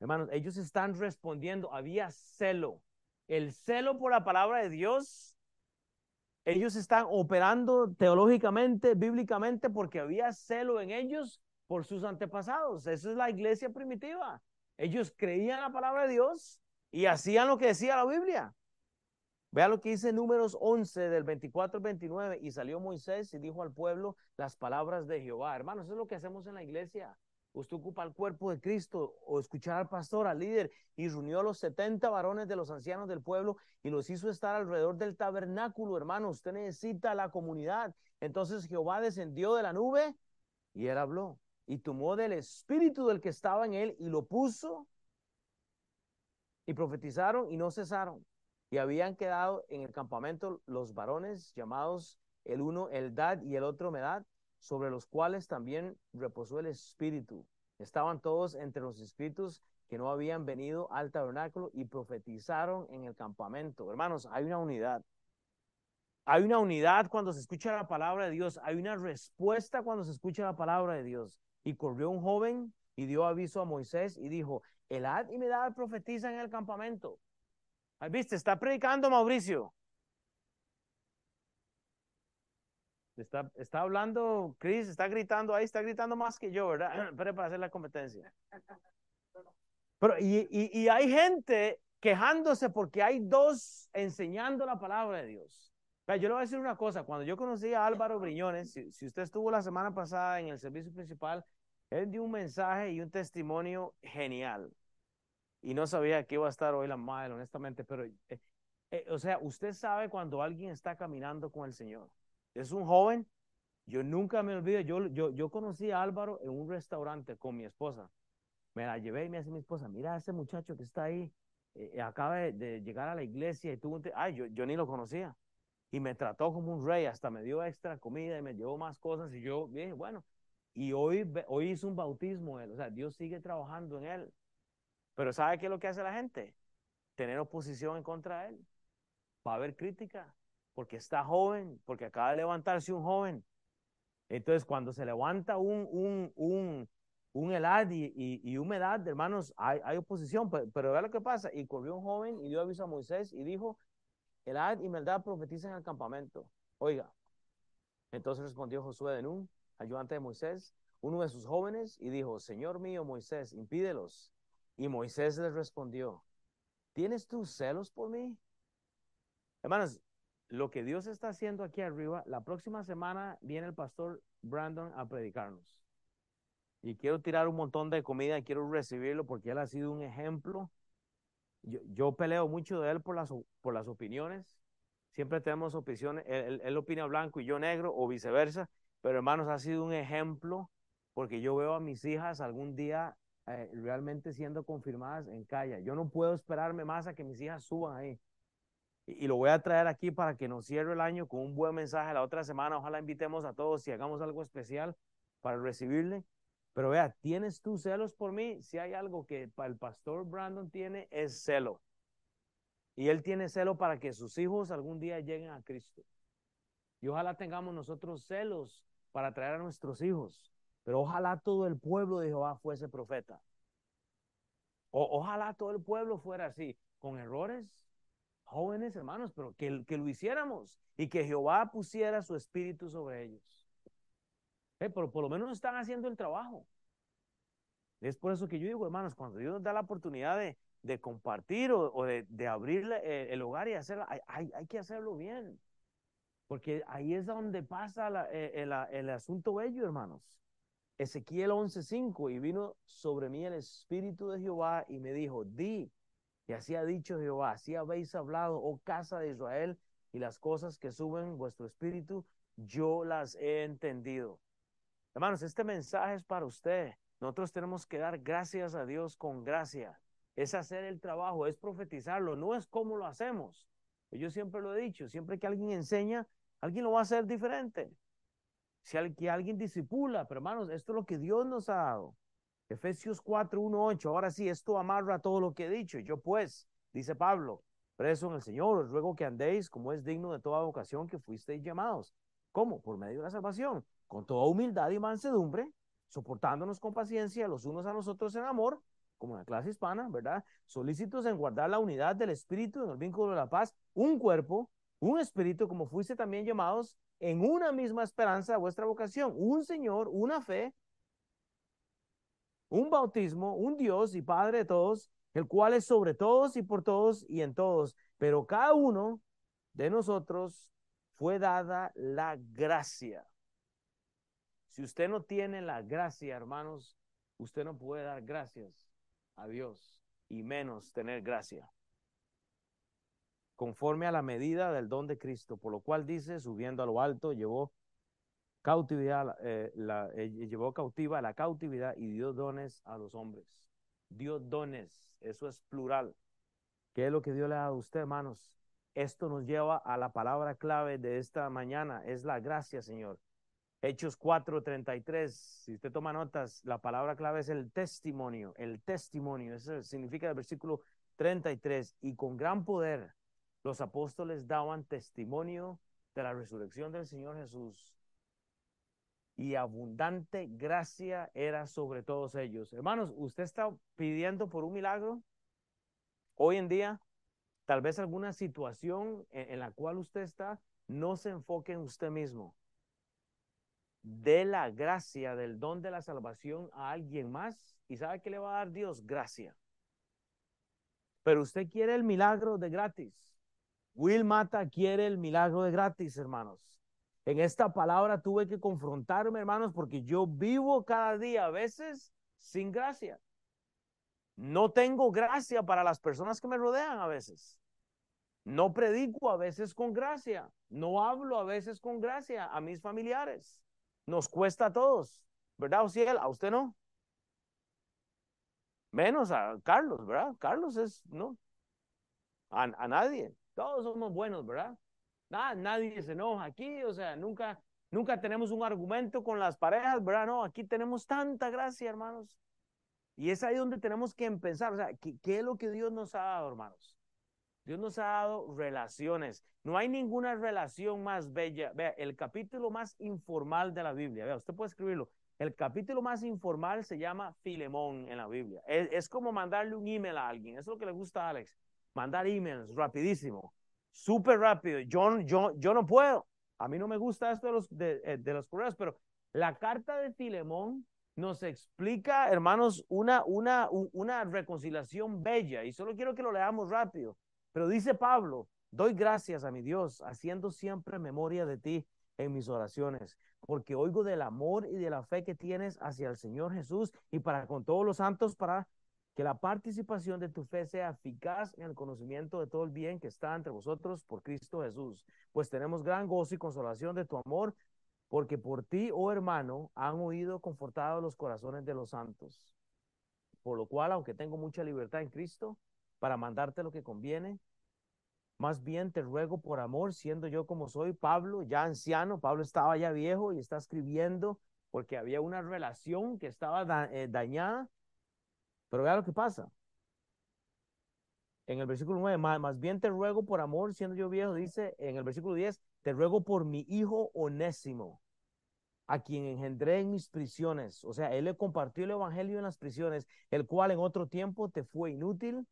Hermanos, ellos están respondiendo, había celo. El celo por la palabra de Dios, ellos están operando teológicamente, bíblicamente, porque había celo en ellos por sus antepasados. Esa es la iglesia primitiva. Ellos creían la palabra de Dios y hacían lo que decía la Biblia. Vea lo que dice Números 11 del 24 al 29. Y salió Moisés y dijo al pueblo las palabras de Jehová. Hermanos, eso es lo que hacemos en la iglesia. Usted ocupa el cuerpo de Cristo o escuchar al pastor, al líder, y reunió a los 70 varones de los ancianos del pueblo y los hizo estar alrededor del tabernáculo, hermano. Usted necesita la comunidad. Entonces Jehová descendió de la nube y él habló y tomó del espíritu del que estaba en él y lo puso y profetizaron y no cesaron. Y habían quedado en el campamento los varones llamados el uno Eldad y el otro Medad, sobre los cuales también reposó el espíritu. Estaban todos entre los espíritus que no habían venido al tabernáculo y profetizaron en el campamento. Hermanos, hay una unidad. Hay una unidad cuando se escucha la palabra de Dios. Hay una respuesta cuando se escucha la palabra de Dios. Y corrió un joven y dio aviso a Moisés y dijo, Elad y Medad profetiza en el campamento. ¿Viste? Está predicando Mauricio. Está, está hablando, Chris, está gritando ahí, está gritando más que yo, ¿verdad? Pero para hacer la competencia. Pero, y, y, hay gente quejándose porque hay dos enseñando la palabra de Dios. Pero yo le voy a decir una cosa, cuando yo conocí a Álvaro Briñones, si, si usted estuvo la semana pasada en el servicio principal, él dio un mensaje y un testimonio genial. Y no sabía que iba a estar hoy la madre, honestamente, pero, eh, eh, o sea, usted sabe cuando alguien está caminando con el Señor. Es un joven, yo nunca me olvido, yo, yo, yo conocí a Álvaro en un restaurante con mi esposa. Me la llevé y me dice mi esposa, mira a ese muchacho que está ahí, eh, acaba de, llegar a la iglesia y tuvo. Ay, yo, yo ni lo conocía. Y me trató como un rey, hasta me dio extra comida y me llevó más cosas y yo dije, bueno, y hoy, hoy hizo un bautismo él, o sea, Dios sigue trabajando en él. Pero ¿sabe qué es lo que hace la gente? Tener oposición en contra de él. Va a haber crítica, porque está joven, porque acaba de levantarse un joven. Entonces, cuando se levanta un, un, un, un helad y, y, humedad, hermanos, hay, oposición, pero, vea lo que pasa. Y corrió un joven y dio aviso a Moisés y dijo, helad y maldad profetizan en el campamento. Oiga, entonces respondió Josué de Nun, ayudante de Moisés, uno de sus jóvenes, y dijo, Señor mío Moisés, impídelos. Y Moisés les respondió, ¿tienes tú celos por mí? Hermanos, lo que Dios está haciendo aquí arriba, la próxima semana viene el pastor Brandon a predicarnos. Y quiero tirar un montón de comida, quiero recibirlo porque él ha sido un ejemplo. Yo, peleo mucho de él por las, por las opiniones. Siempre tenemos opiniones, él, él opina blanco y yo negro o viceversa. Pero hermanos, ha sido un ejemplo porque yo veo a mis hijas algún día eh, realmente siendo confirmadas en calle. Yo no puedo esperarme más a que mis hijas suban ahí. Y, lo voy a traer aquí para que nos cierre el año con un buen mensaje la otra semana. Ojalá invitemos a todos y hagamos algo especial para recibirle. Pero vea, ¿tienes tú celos por mí? Si hay algo que el pastor Brandon tiene, es celo. Y él tiene celo para que sus hijos algún día lleguen a Cristo. Y ojalá tengamos nosotros celos para traer a nuestros hijos. Pero ojalá todo el pueblo de Jehová fuese profeta. O, ojalá todo el pueblo fuera así, con errores, jóvenes hermanos, pero que, que lo hiciéramos y que Jehová pusiera su espíritu sobre ellos. Eh, pero por lo menos están haciendo el trabajo. Es por eso que yo digo, hermanos, cuando Dios nos da la oportunidad de, de compartir o, de, de, abrir eh, el hogar y hacerlo, hay, hay, que hacerlo bien. Porque ahí es donde pasa eh, el, el, asunto bello, hermanos. Ezequiel 11:5, y vino sobre mí el Espíritu de Jehová y me dijo, di, y así ha dicho Jehová, así habéis hablado, oh casa de Israel, y las cosas que suben vuestro espíritu, yo las he entendido. Hermanos, este mensaje es para usted. Nosotros tenemos que dar gracias a Dios con gracia. Es hacer el trabajo, es profetizarlo, no es como lo hacemos. Yo siempre lo he dicho, siempre que alguien enseña, alguien lo va a hacer diferente. Si alguien disipula, pero hermanos, esto es lo que Dios nos ha dado. Efesios 4, 1, 8. Ahora sí, esto amarra todo lo que he dicho. Yo pues, dice Pablo, preso en el Señor, os ruego que andéis como es digno de toda vocación que fuisteis llamados. ¿Cómo? Por medio de la salvación, con toda humildad y mansedumbre, soportándonos con paciencia los unos a los otros en amor, como la clase hispana, ¿verdad? Solícitos en guardar la unidad del espíritu en el vínculo de la paz, un cuerpo, un espíritu, como fuiste también llamados, en una misma esperanza vuestra vocación, un Señor, una fe, un bautismo, un Dios y Padre de todos, el cual es sobre todos y por todos y en todos. Pero cada uno de nosotros fue dada la gracia. Si usted no tiene la gracia, hermanos, usted no puede dar gracias a Dios y menos tener gracia. Conforme a la medida del don de Cristo, por lo cual dice, subiendo a lo alto, llevó cautividad, eh, eh, llevó cautiva la cautividad y dio dones a los hombres. Dio dones, eso es plural. ¿Qué es lo que Dios le dado a usted, hermanos? Esto nos lleva a la palabra clave de esta mañana, es la gracia, Señor. Hechos 4:33, si usted toma notas, la palabra clave es el testimonio, el testimonio, eso significa el versículo 33, y con gran poder los apóstoles daban testimonio de la resurrección del Señor Jesús y abundante gracia era sobre todos ellos. Hermanos, ¿usted está pidiendo por un milagro? Hoy en día, tal vez alguna situación en, la cual usted está, no se enfoque en usted mismo. De la gracia del don de la salvación a alguien más y sabe que le va a dar Dios gracia. Pero usted quiere el milagro de gratis. Will Mata quiere el milagro de gratis, hermanos. En esta palabra tuve que confrontarme, hermanos, porque yo vivo cada día a veces sin gracia. No tengo gracia para las personas que me rodean a veces. No predico a veces con gracia. No hablo a veces con gracia a mis familiares. Nos cuesta a todos, ¿verdad, Ociel? A usted no. Menos a Carlos, ¿verdad? Carlos es, no. A, a nadie. Todos somos buenos, ¿verdad? nadie se enoja aquí, o sea, nunca, nunca tenemos un argumento con las parejas, ¿verdad? No, aquí tenemos tanta gracia, hermanos. Y es ahí donde tenemos que empezar, o sea, ¿qué, ¿qué, es lo que Dios nos ha dado, hermanos? Dios nos ha dado relaciones. No hay ninguna relación más bella. Vea, el capítulo más informal de la Biblia, vea, usted puede escribirlo. El capítulo más informal se llama Filemón en la Biblia. Es, como mandarle un email a alguien. Es lo que le gusta a Alex. Mandar emails rapidísimo súper rápido. Yo, yo, yo no puedo. A mí no me gusta esto de los, de, eh, los correos, pero la carta de Filemón nos explica, hermanos, una, una, una reconciliación bella. Y solo quiero que lo leamos rápido. Pero dice Pablo, doy gracias a mi Dios, haciendo siempre memoria de ti en mis oraciones, porque oigo del amor y de la fe que tienes hacia el Señor Jesús y para con todos los santos para que la participación de tu fe sea eficaz en el conocimiento de todo el bien que está entre vosotros por Cristo Jesús. Pues tenemos gran gozo y consolación de tu amor, porque por ti, oh hermano, han oído confortados los corazones de los santos. Por lo cual, aunque tengo mucha libertad en Cristo para mandarte lo que conviene, más bien te ruego por amor, siendo yo como soy, Pablo, ya anciano, Pablo estaba ya viejo y está escribiendo porque había una relación que estaba eh, dañada pero vea lo que pasa. En el versículo 9, más, bien te ruego por amor, siendo yo viejo, dice en el versículo 10, te ruego por mi hijo onésimo, a quien engendré en mis prisiones. O sea, él le compartió el evangelio en las prisiones, el cual en otro tiempo te fue inútil.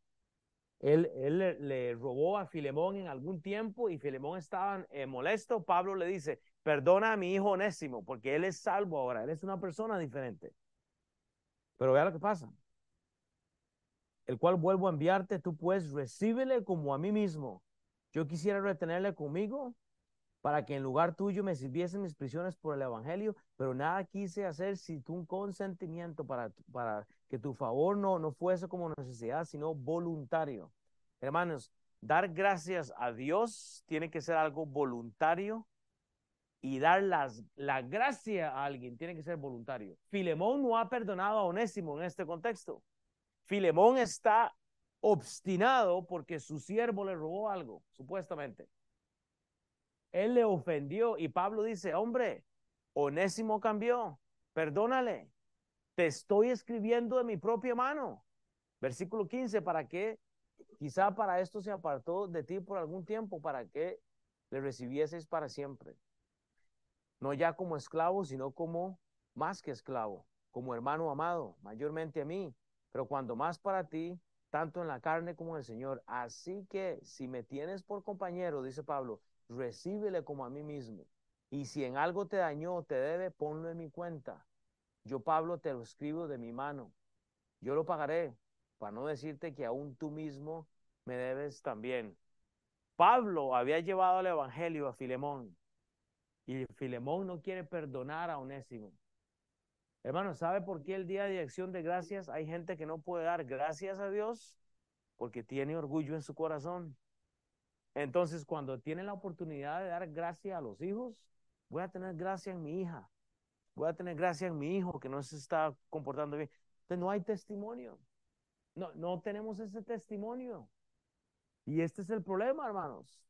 Él, él le, robó a Filemón en algún tiempo y Filemón estaba eh, molesto. Pablo le dice, perdona a mi hijo onésimo, porque él es salvo ahora, él es una persona diferente. Pero vea lo que pasa el cual vuelvo a enviarte, tú pues recíbele como a mí mismo. Yo quisiera retenerle conmigo para que en lugar tuyo me sirviesen mis prisiones por el Evangelio, pero nada quise hacer sin tu consentimiento para, para que tu favor no, no fuese como necesidad, sino voluntario. Hermanos, dar gracias a Dios tiene que ser algo voluntario y dar las, la gracia a alguien tiene que ser voluntario. Filemón no ha perdonado a Onésimo en este contexto. Filemón está obstinado porque su siervo le robó algo, supuestamente. Él le ofendió y Pablo dice, hombre, Onésimo cambió, perdónale, te estoy escribiendo de mi propia mano. Versículo 15, para que quizá para esto se apartó de ti por algún tiempo, para que le recibieses para siempre. No ya como esclavo, sino como más que esclavo, como hermano amado, mayormente a mí, pero cuando más para ti, tanto en la carne como en el Señor. Así que si me tienes por compañero, dice Pablo, recíbele como a mí mismo. Y si en algo te dañó, te debe, ponlo en mi cuenta. Yo, Pablo, te lo escribo de mi mano. Yo lo pagaré, para no decirte que aún tú mismo me debes también. Pablo había llevado el Evangelio a Filemón y Filemón no quiere perdonar a Onésimo. Hermano, ¿sabe por qué el día de acción de gracias hay gente que no puede dar gracias a Dios? Porque tiene orgullo en su corazón. Entonces, cuando tiene la oportunidad de dar gracia a los hijos, voy a tener gracia en mi hija, voy a tener gracia en mi hijo que no se está comportando bien. Entonces, no hay testimonio. No, no tenemos ese testimonio. Y este es el problema, hermanos.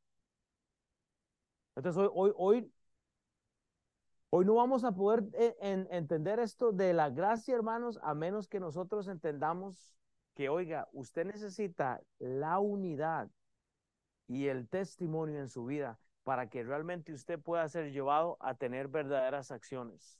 Entonces, hoy, hoy Hoy no vamos a poder eh, entender esto de la gracia, hermanos, a menos que nosotros entendamos que, oiga, usted necesita la unidad y el testimonio en su vida para que realmente usted pueda ser llevado a tener verdaderas acciones.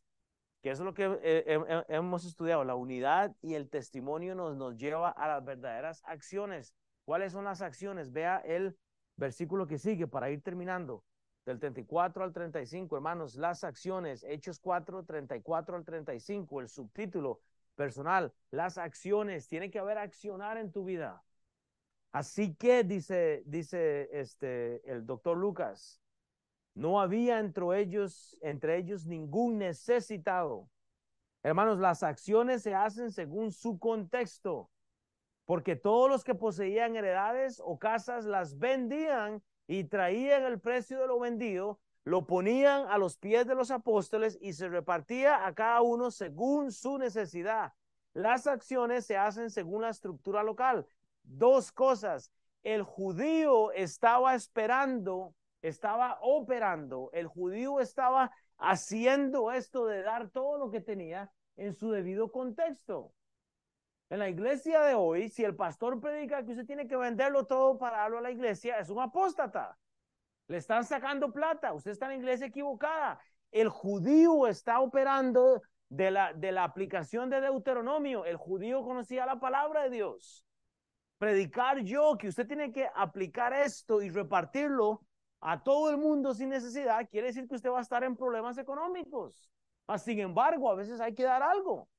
Que eso es lo que eh, hemos estudiado. La unidad y el testimonio nos, nos lleva a las verdaderas acciones. ¿Cuáles son las acciones? Vea el versículo que sigue para ir terminando del 34 al 35, hermanos, las acciones, Hechos 4, 34 al 35, el subtítulo personal, las acciones, tiene que haber accionar en tu vida. Así que dice, dice este, el doctor Lucas, no había entre ellos, entre ellos ningún necesitado. Hermanos, las acciones se hacen según su contexto, porque todos los que poseían heredades o casas las vendían y traían el precio de lo vendido, lo ponían a los pies de los apóstoles y se repartía a cada uno según su necesidad. Las acciones se hacen según la estructura local. Dos cosas. El judío estaba esperando, estaba operando, el judío estaba haciendo esto de dar todo lo que tenía en su debido contexto. En la iglesia de hoy, si el pastor predica que usted tiene que venderlo todo para darlo a la iglesia, es un apóstata. Le están sacando plata. Usted está en la iglesia equivocada. El judío está operando de la, de la aplicación de Deuteronomio. El judío conocía la palabra de Dios. Predicar yo que usted tiene que aplicar esto y repartirlo a todo el mundo sin necesidad, quiere decir que usted va a estar en problemas económicos. Sin embargo, a veces hay que dar algo.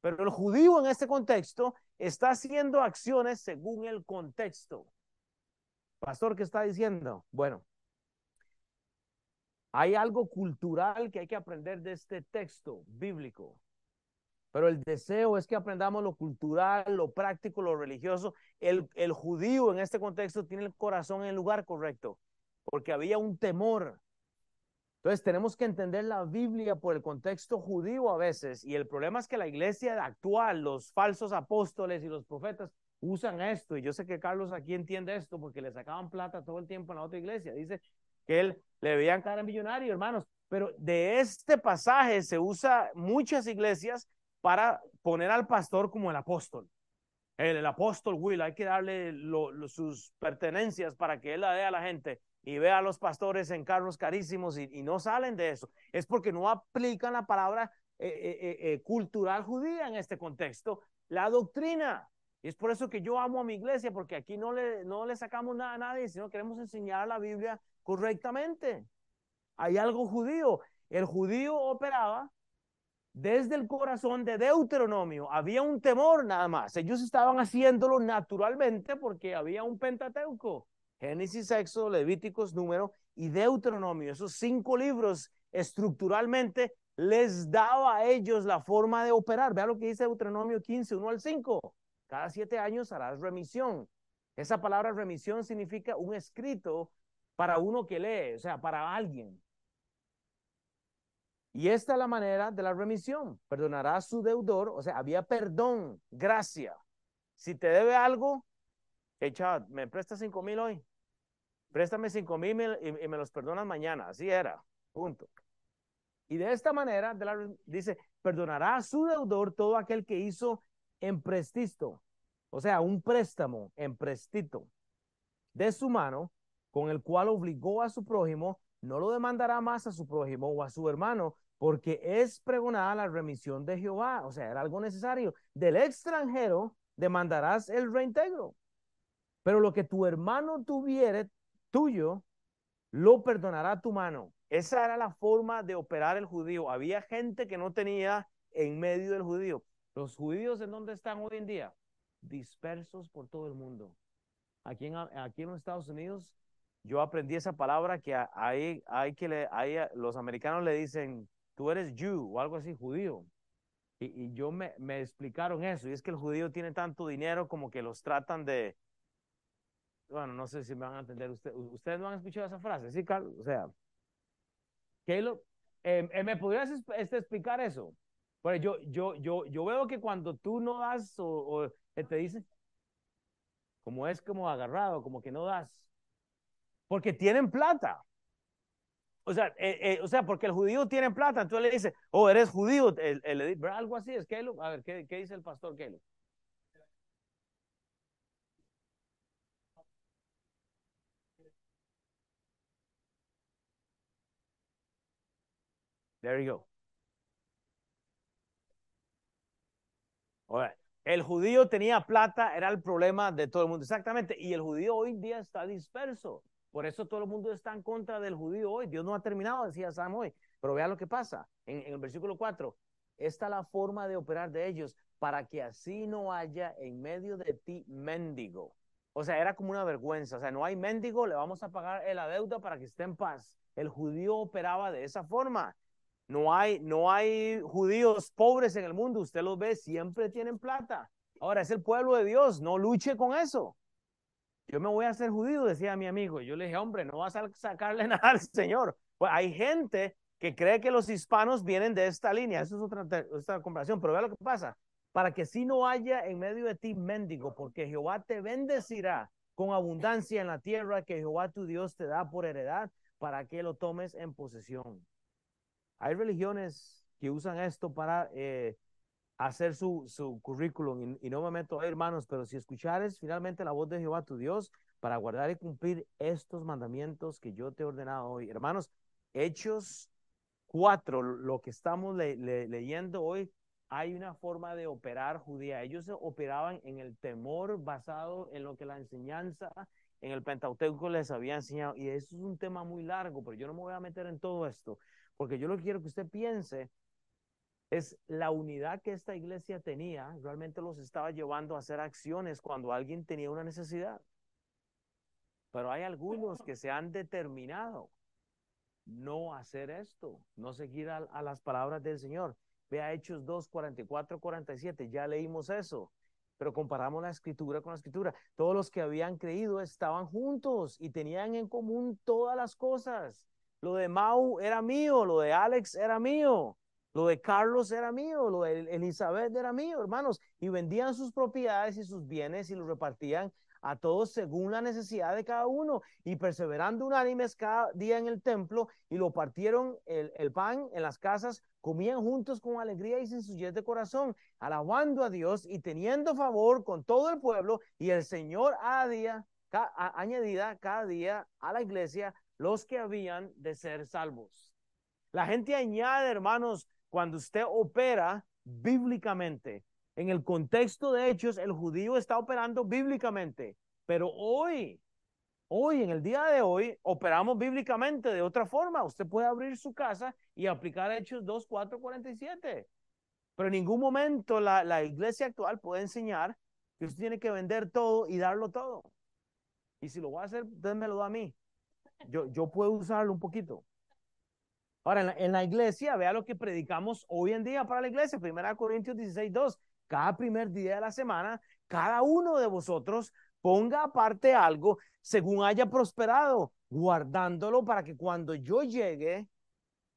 Pero el judío en este contexto está haciendo acciones según el contexto. Pastor, ¿qué está diciendo? Bueno, hay algo cultural que hay que aprender de este texto bíblico. Pero el deseo es que aprendamos lo cultural, lo práctico, lo religioso. El, el judío en este contexto tiene el corazón en el lugar correcto, porque había un temor entonces tenemos que entender la Biblia por el contexto judío a veces y el problema es que la iglesia actual, los falsos apóstoles y los profetas usan esto y yo sé que Carlos aquí entiende esto porque le sacaban plata todo el tiempo en la otra iglesia. Dice que él le veían cara millonario, hermanos, pero de este pasaje se usa muchas iglesias para poner al pastor como el apóstol. El, apóstol Will, hay que darle sus pertenencias para que él la dé a la gente y ve a los pastores en carros carísimos y, no salen de eso. Es porque no aplican la palabra eh, eh, eh, cultural judía en este contexto, la doctrina. Y es por eso que yo amo a mi iglesia, porque aquí no le, no le sacamos nada a nadie, sino queremos enseñar la Biblia correctamente. Hay algo judío. El judío operaba desde el corazón de Deuteronomio. Había un temor nada más. Ellos estaban haciéndolo naturalmente porque había un Pentateuco. Génesis, Éxodo, Levíticos, Número y Deuteronomio. Esos cinco libros estructuralmente les daba a ellos la forma de operar. Vea lo que dice Deuteronomio 15, 1 al 5. Cada siete años harás remisión. Esa palabra remisión significa un escrito para uno que lee, o sea, para alguien. Y esta es la manera de la remisión. Perdonará a su deudor, o sea, había perdón, gracia. Si te debe algo, hey, ¿me prestas cinco mil hoy? Préstame cinco mil y, me los perdonas mañana. Así era. Punto. Y de esta manera, dice, perdonará a su deudor todo aquel que hizo en prestisto, o sea, un préstamo en prestito de su mano, con el cual obligó a su prójimo, no lo demandará más a su prójimo o a su hermano, porque es pregonada la remisión de Jehová, o sea, era algo necesario. Del extranjero demandarás el reintegro. Pero lo que tu hermano tuviere tuyo, lo perdonará tu mano. Esa era la forma de operar el judío. Había gente que no tenía en medio del judío. Los judíos en dónde están hoy en día? Dispersos por todo el mundo. Aquí en, aquí en los Estados Unidos, yo aprendí esa palabra que hay, hay que le, los americanos le dicen, tú eres Jew o algo así, judío. Y, y yo me, me explicaron eso. Y es que el judío tiene tanto dinero como que los tratan de, bueno, no sé si me van a entender ustedes. ¿Ustedes no han escuchado esa frase? Sí, Carlos. O sea, Caleb, eh, eh, ¿me podrías este, explicar eso? Pues yo, yo, yo, yo veo que cuando tú no das o, eh, te dicen, como es como agarrado, como que no das, porque tienen plata. O sea, o sea, porque el judío tiene plata, entonces le dice, oh, eres judío, el, el, algo así es Caleb. A ver, ¿qué, qué dice el pastor Caleb? There you go. El judío tenía plata, era el problema de todo el mundo. Exactamente. Y el judío hoy en día está disperso. Por eso todo el mundo está en contra del judío hoy. Dios no ha terminado, decía Sam hoy. Pero vea lo que pasa en, en el versículo 4. Esta es la forma de operar de ellos para que así no haya en medio de ti mendigo. O sea, era como una vergüenza. O sea, no hay mendigo, le vamos a pagar la deuda para que esté en paz. El judío operaba de esa forma. No hay, no hay judíos pobres en el mundo, usted los ve, siempre tienen plata. Ahora es el pueblo de Dios, no luche con eso. Yo me voy a hacer judío, decía mi amigo. Yo le dije, hombre, no vas a sacarle nada al Señor. Pues hay gente que cree que los hispanos vienen de esta línea. Eso es otra, comparación, pero vea lo que pasa. Para que si no haya en medio de ti mendigo, porque Jehová te bendecirá con abundancia en la tierra que Jehová tu Dios te da por heredad, para que lo tomes en posesión. Hay religiones que usan esto para eh, hacer su, su currículum y, no me meto, hermanos, pero si escuchares finalmente la voz de Jehová tu Dios para guardar y cumplir estos mandamientos que yo te he ordenado hoy. Hermanos, Hechos 4, lo que estamos leyendo hoy, hay una forma de operar judía. Ellos operaban en el temor basado en lo que la enseñanza en el Pentateuco les había enseñado. Y eso es un tema muy largo, pero yo no me voy a meter en todo esto. Porque yo lo que quiero que usted piense es la unidad que esta iglesia tenía, realmente los estaba llevando a hacer acciones cuando alguien tenía una necesidad. Pero hay algunos que se han determinado no hacer esto, no seguir a, las palabras del Señor. Vea Hechos 2, 44, 47, ya leímos eso, pero comparamos la escritura con la escritura. Todos los que habían creído estaban juntos y tenían en común todas las cosas. Lo de Mau era mío, lo de Alex era mío, lo de Carlos era mío, lo de Elizabeth era mío, hermanos. Y vendían sus propiedades y sus bienes y los repartían a todos según la necesidad de cada uno, y perseverando unánimes cada día en el templo, y lo partieron el, pan en las casas, comían juntos con alegría y sencillez de corazón, alabando a Dios y teniendo favor con todo el pueblo, y el Señor añadida cada día a la iglesia los que habían de ser salvos. La gente añade, hermanos, cuando usted opera bíblicamente. En el contexto de hechos, el judío está operando bíblicamente, pero hoy, hoy, en el día de hoy, operamos bíblicamente de otra forma. Usted puede abrir su casa y aplicar Hechos 2, 4, 47. Pero en ningún momento la, la iglesia actual puede enseñar que usted tiene que vender todo y darlo todo. Y si lo va a hacer, démelo a mí yo, yo puedo usarlo un poquito. Ahora, en la, iglesia, vea lo que predicamos hoy en día para la iglesia, 1 Corintios 16, 2. Cada primer día de la semana, cada uno de vosotros ponga aparte algo según haya prosperado, guardándolo para que cuando yo llegue,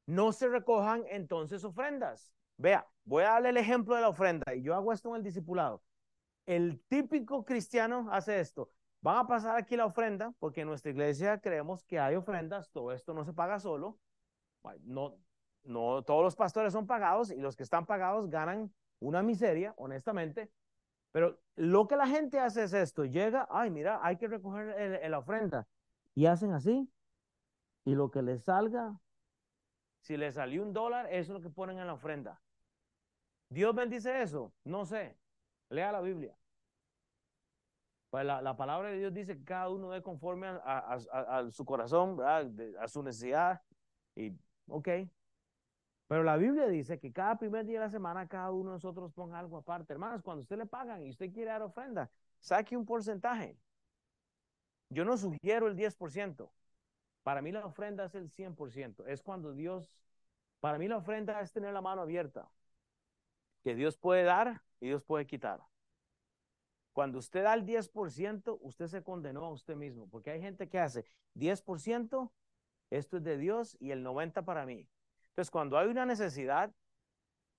no se recojan entonces ofrendas. Vea, voy a darle el ejemplo de la ofrenda y yo hago esto en el discipulado. El típico cristiano hace esto. Van a pasar aquí la ofrenda, porque en nuestra iglesia creemos que hay ofrendas, todo esto no se paga solo. No, no todos los pastores son pagados y los que están pagados ganan una miseria, honestamente. Pero lo que la gente hace es esto, llega, ay, mira, hay que recoger la ofrenda. Y hacen así. Y lo que les salga, si les salió un dólar, eso es lo que ponen en la ofrenda. ¿Dios bendice eso? No sé. Lea la Biblia. Pues la, la palabra de Dios dice que cada uno dé conforme a, a- a- su corazón. De- a su necesidad. Y, ok. Pero la Biblia dice que cada primer día de la semana cada uno de nosotros ponga algo aparte. Hermanos, cuando usted le pagan y usted quiere dar ofrenda, saque un porcentaje. Yo no sugiero el 10%. Para mí la ofrenda es el 100%. Es cuando Dios, para mí la ofrenda es tener la mano abierta. Que Dios puede dar y Dios puede quitar. Cuando usted da el 10%, usted se condenó a usted mismo, porque hay gente que hace 10%, esto es de Dios y el 90% para mí. Entonces, cuando hay una necesidad,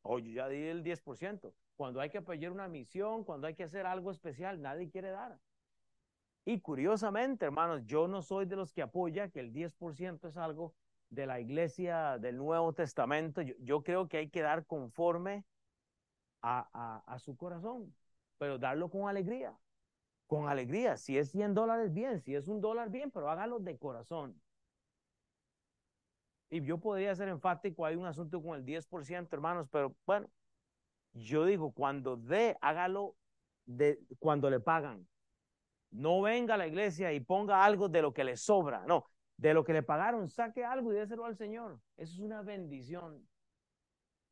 oye, ya di el 10%. Cuando hay que apoyar una misión, cuando hay que hacer algo especial, nadie quiere dar. Y curiosamente, hermanos, yo no soy de los que apoya que el 10% es algo de la iglesia del Nuevo Testamento. Yo, yo creo que hay que dar conforme a su corazón, pero darlo con alegría. Con alegría. Si es 100 dólares, bien. Si es un dólar, bien, pero hágalo de corazón. Y yo podría ser enfático, hay un asunto con el 10%, hermanos, pero bueno, yo digo, cuando dé, hágalo de cuando le pagan. No venga a la iglesia y ponga algo de lo que le sobra, no, de lo que le pagaron, saque algo y déselo al Señor. Eso es una bendición.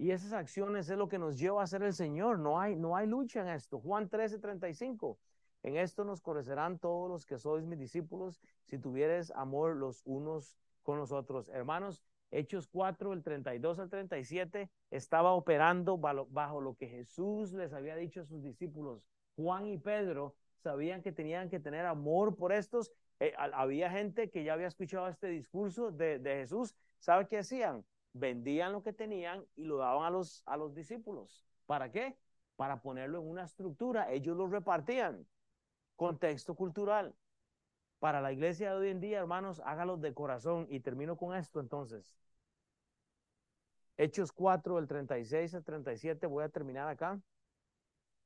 Y esas acciones es lo que nos lleva a hacer el Señor. No hay, no hay lucha en esto. Juan 13, 35. En esto nos conocerán todos los que sois mis discípulos si tuvieres amor los unos con los otros. Hermanos, Hechos 4, el 32 al 37, estaba operando bajo lo que Jesús les había dicho a sus discípulos. Juan y Pedro sabían que tenían que tener amor por estos. Eh, había gente que ya había escuchado este discurso de, de Jesús. ¿Sabe qué hacían? Vendían lo que tenían y lo daban a los, a los discípulos. ¿Para qué? Para ponerlo en una estructura. Ellos lo repartían. Contexto cultural. Para la iglesia de hoy en día, hermanos, hágalo de corazón. Y termino con esto entonces. Hechos 4, el 36 al 37, voy a terminar acá.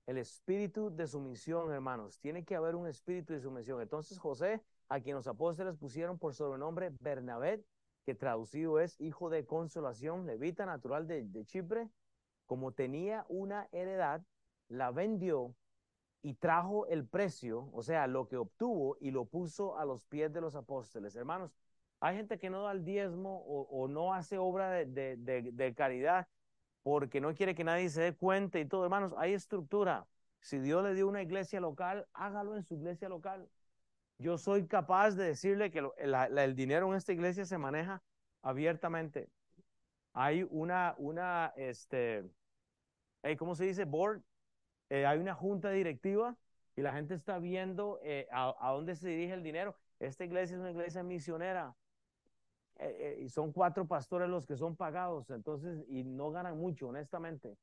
El espíritu de sumisión, hermanos. Tiene que haber un espíritu de sumisión. Entonces José, a quien los apóstoles pusieron por sobrenombre Bernabé, que traducido es hijo de consolación, levita natural de, Chipre, como tenía una heredad, la vendió y trajo el precio, o sea, lo que obtuvo y lo puso a los pies de los apóstoles. Hermanos, hay gente que no da el diezmo o, no hace obra de, de, caridad porque no quiere que nadie se dé cuenta y todo. Hermanos, hay estructura. Si Dios le dio una iglesia local, hágalo en su iglesia local. Yo soy capaz de decirle que la, el dinero en esta iglesia se maneja abiertamente. Hay una, una, este, ¿cómo se dice? Board. Eh, hay una junta directiva y la gente está viendo eh, a, dónde se dirige el dinero. Esta iglesia es una iglesia misionera. Eh, y son cuatro pastores los que son pagados, entonces, y no ganan mucho, honestamente.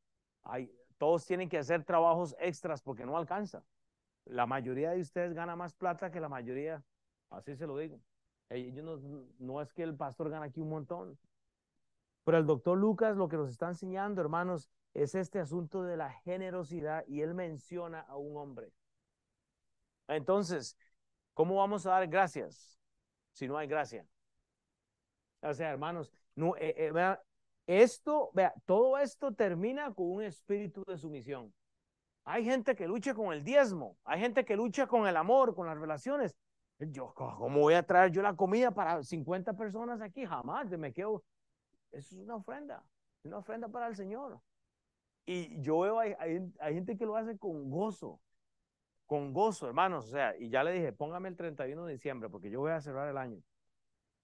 Todos tienen que hacer trabajos extras porque no alcanza. La mayoría de ustedes gana más plata que la mayoría, así se lo digo. Ellos no, no es que el pastor gana aquí un montón. Pero el doctor Lucas lo que nos está enseñando, hermanos, es este asunto de la generosidad y él menciona a un hombre. Entonces, ¿cómo vamos a dar gracias si no hay gracia? O sea, hermanos, no, eh, eh, esto, vea, todo esto termina con un espíritu de sumisión. Hay gente que lucha con el diezmo, hay gente que lucha con el amor, con las relaciones. Yo, ¿cómo voy a traer yo la comida para 50 personas aquí? Jamás, me quedo. Eso es una ofrenda, una ofrenda para el Señor. Y yo veo, hay, hay, gente que lo hace con gozo, con gozo, hermanos. O sea, y ya le dije, póngame el 31 de diciembre, porque yo voy a cerrar el año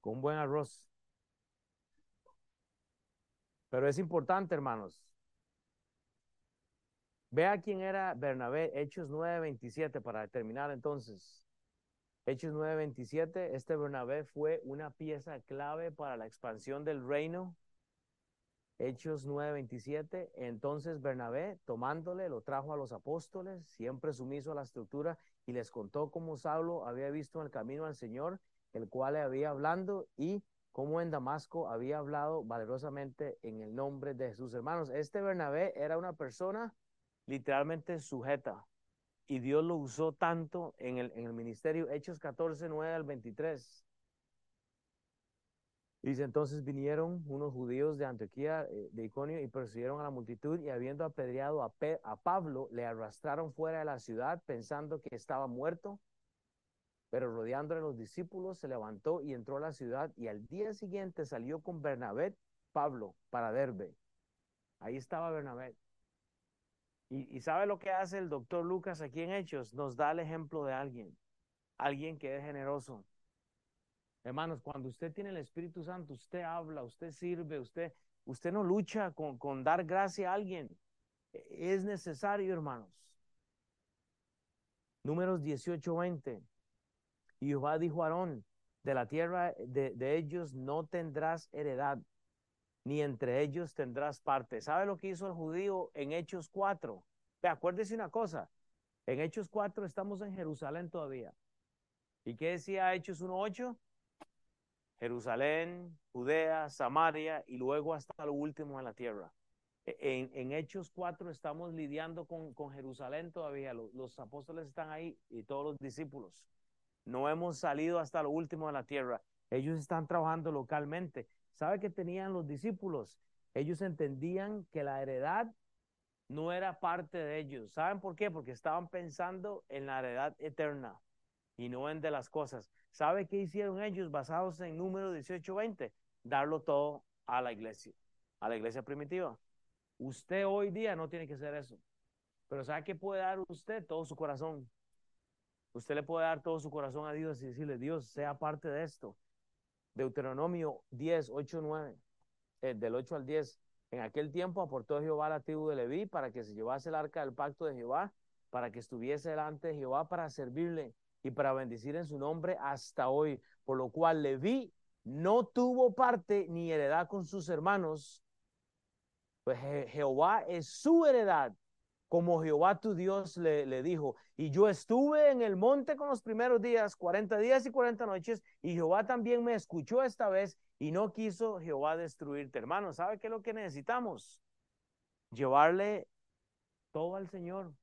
con un buen arroz. Pero es importante, hermanos. Vea quién era Bernabé, Hechos 9:27, para terminar entonces. Hechos 9:27, este Bernabé fue una pieza clave para la expansión del reino. Hechos 9:27, entonces Bernabé, tomándole, lo trajo a los apóstoles, siempre sumiso a la estructura, y les contó cómo Saulo había visto en el camino al Señor, el cual le había hablando, y cómo en Damasco había hablado valerosamente en el nombre de sus hermanos. Este Bernabé era una persona literalmente sujeta y Dios lo usó tanto en el, en el ministerio, Hechos 14, 9 al 23. Dice, entonces vinieron unos judíos de Antioquía, eh, de Iconio, y persiguieron a la multitud, y habiendo apedreado a, a Pablo, le arrastraron fuera de la ciudad, pensando que estaba muerto. Pero rodeándole los discípulos, se levantó y entró a la ciudad, y al día siguiente salió con Bernabé, Pablo, para Derbe. Ahí estaba Bernabé. Y, sabe lo que hace el doctor Lucas aquí en Hechos? Nos da el ejemplo de alguien, alguien que es generoso, Hermanos, cuando usted tiene el Espíritu Santo, usted habla, usted sirve, usted, usted no lucha con, con dar gracia a alguien. E, es necesario, hermanos. Números 18, 20. Y Jehová dijo a Aarón, de la tierra de, de, ellos no tendrás heredad, ni entre ellos tendrás parte. ¿Sabe lo que hizo el judío en Hechos 4? Ve, acuérdese una cosa, en Hechos 4 estamos en Jerusalén todavía. ¿Y qué decía Hechos 1.8? Jerusalén, Judea, Samaria y luego hasta lo último en la tierra. E, en, Hechos 4 estamos lidiando con, con Jerusalén todavía. Los, los, apóstoles están ahí y todos los discípulos. No hemos salido hasta lo último de la tierra. Ellos están trabajando localmente. ¿Sabe qué tenían los discípulos? Ellos entendían que la heredad no era parte de ellos. ¿Saben por qué? Porque estaban pensando en la heredad eterna y no en de las cosas. ¿Sabe qué hicieron ellos basados en número 18-20? Darlo todo a la iglesia, a la iglesia primitiva. Usted hoy día no tiene que hacer eso. Pero ¿sabe qué puede dar usted? Todo su corazón. Usted le puede dar todo su corazón a Dios y decirle, Dios, sea parte de esto. Deuteronomio 10, 8, 9, del 8 al 10. En aquel tiempo aportó Jehová la tribu de Leví para que se llevase el arca del pacto de Jehová, para que estuviese delante de Jehová para servirle y para bendecir en su nombre hasta hoy, por lo cual Leví no tuvo parte ni heredad con sus hermanos, pues Jehová es su heredad, como Jehová tu Dios le, le, dijo. Y yo estuve en el monte con los primeros días, 40 días y 40 noches, y Jehová también me escuchó esta vez y no quiso Jehová destruirte. Hermano, ¿sabe qué es lo que necesitamos? Llevarle todo al Señor.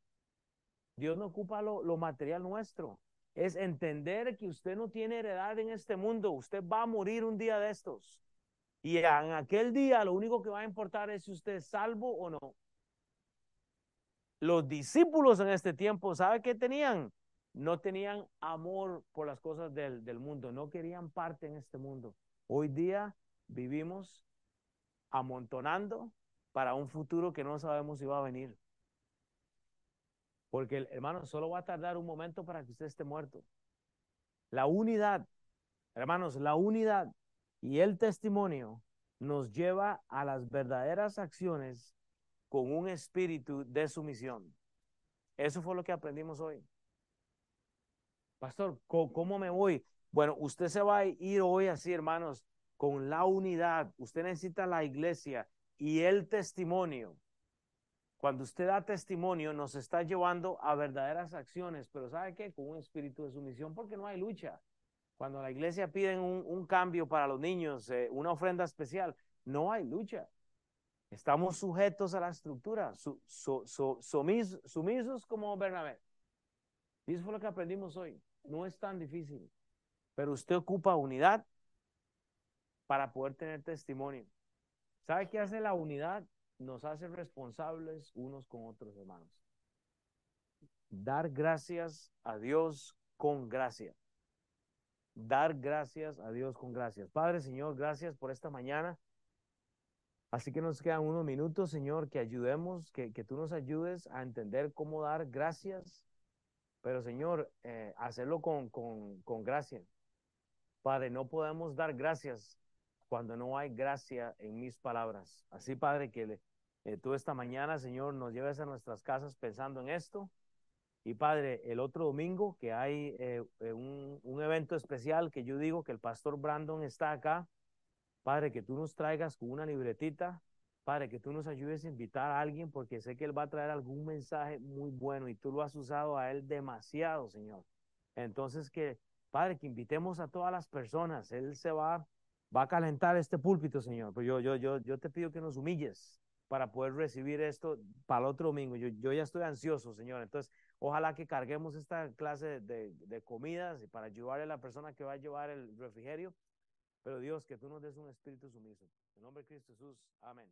Dios no ocupa lo, lo material nuestro es entender que usted no tiene heredad en este mundo, usted va a morir un día de estos. Y en aquel día lo único que va a importar es si usted es salvo o no. Los discípulos en este tiempo, ¿sabe qué tenían? No tenían amor por las cosas del, mundo, no querían parte en este mundo. Hoy día vivimos amontonando para un futuro que no sabemos si va a venir. Porque, hermano, solo va a tardar un momento para que usted esté muerto. La unidad, hermanos, la unidad y el testimonio nos lleva a las verdaderas acciones con un espíritu de sumisión. Eso fue lo que aprendimos hoy. Pastor, ¿cómo me voy? Bueno, usted se va a ir hoy así, hermanos, con la unidad. Usted necesita la iglesia y el testimonio cuando usted da testimonio, nos está llevando a verdaderas acciones, pero ¿sabe qué? Con un espíritu de sumisión, porque no hay lucha. Cuando la iglesia pide un, cambio para los niños, eh, una ofrenda especial, no hay lucha. Estamos sujetos a la estructura, sumisos como Bernabé. Y eso fue lo que aprendimos hoy. No es tan difícil, pero usted ocupa unidad para poder tener testimonio. ¿Sabe qué hace la unidad? nos hace responsables unos con otros, hermanos. Dar gracias a Dios con gracia. Dar gracias a Dios con gracias. Padre, Señor, gracias por esta mañana. Así que nos quedan unos minutos, Señor, que ayudemos, que, que tú nos ayudes a entender cómo dar gracias, pero Señor, eh, hacerlo con, con, con gracia. Padre, no podemos dar gracias cuando no hay gracia en mis palabras. Así, Padre, que eh, tú esta mañana, Señor, nos lleves a nuestras casas pensando en esto. Y Padre, el otro domingo que hay eh, eh, un, un, evento especial que yo digo que el pastor Brandon está acá. Padre, que tú nos traigas con una libretita. Padre, que tú nos ayudes a invitar a alguien porque sé que él va a traer algún mensaje muy bueno y tú lo has usado a él demasiado, Señor. Entonces que, Padre, que invitemos a todas las personas. Él se va va a calentar este púlpito, Señor. Pues yo, yo, yo, yo te pido que nos humilles para poder recibir esto para el otro domingo. Yo, yo ya estoy ansioso, Señor. Entonces, ojalá que carguemos esta clase de, de comidas y para ayudarle a la persona que va a llevar el refrigerio. Pero Dios, que tú nos des un espíritu sumiso. En nombre de Cristo Jesús. Amén.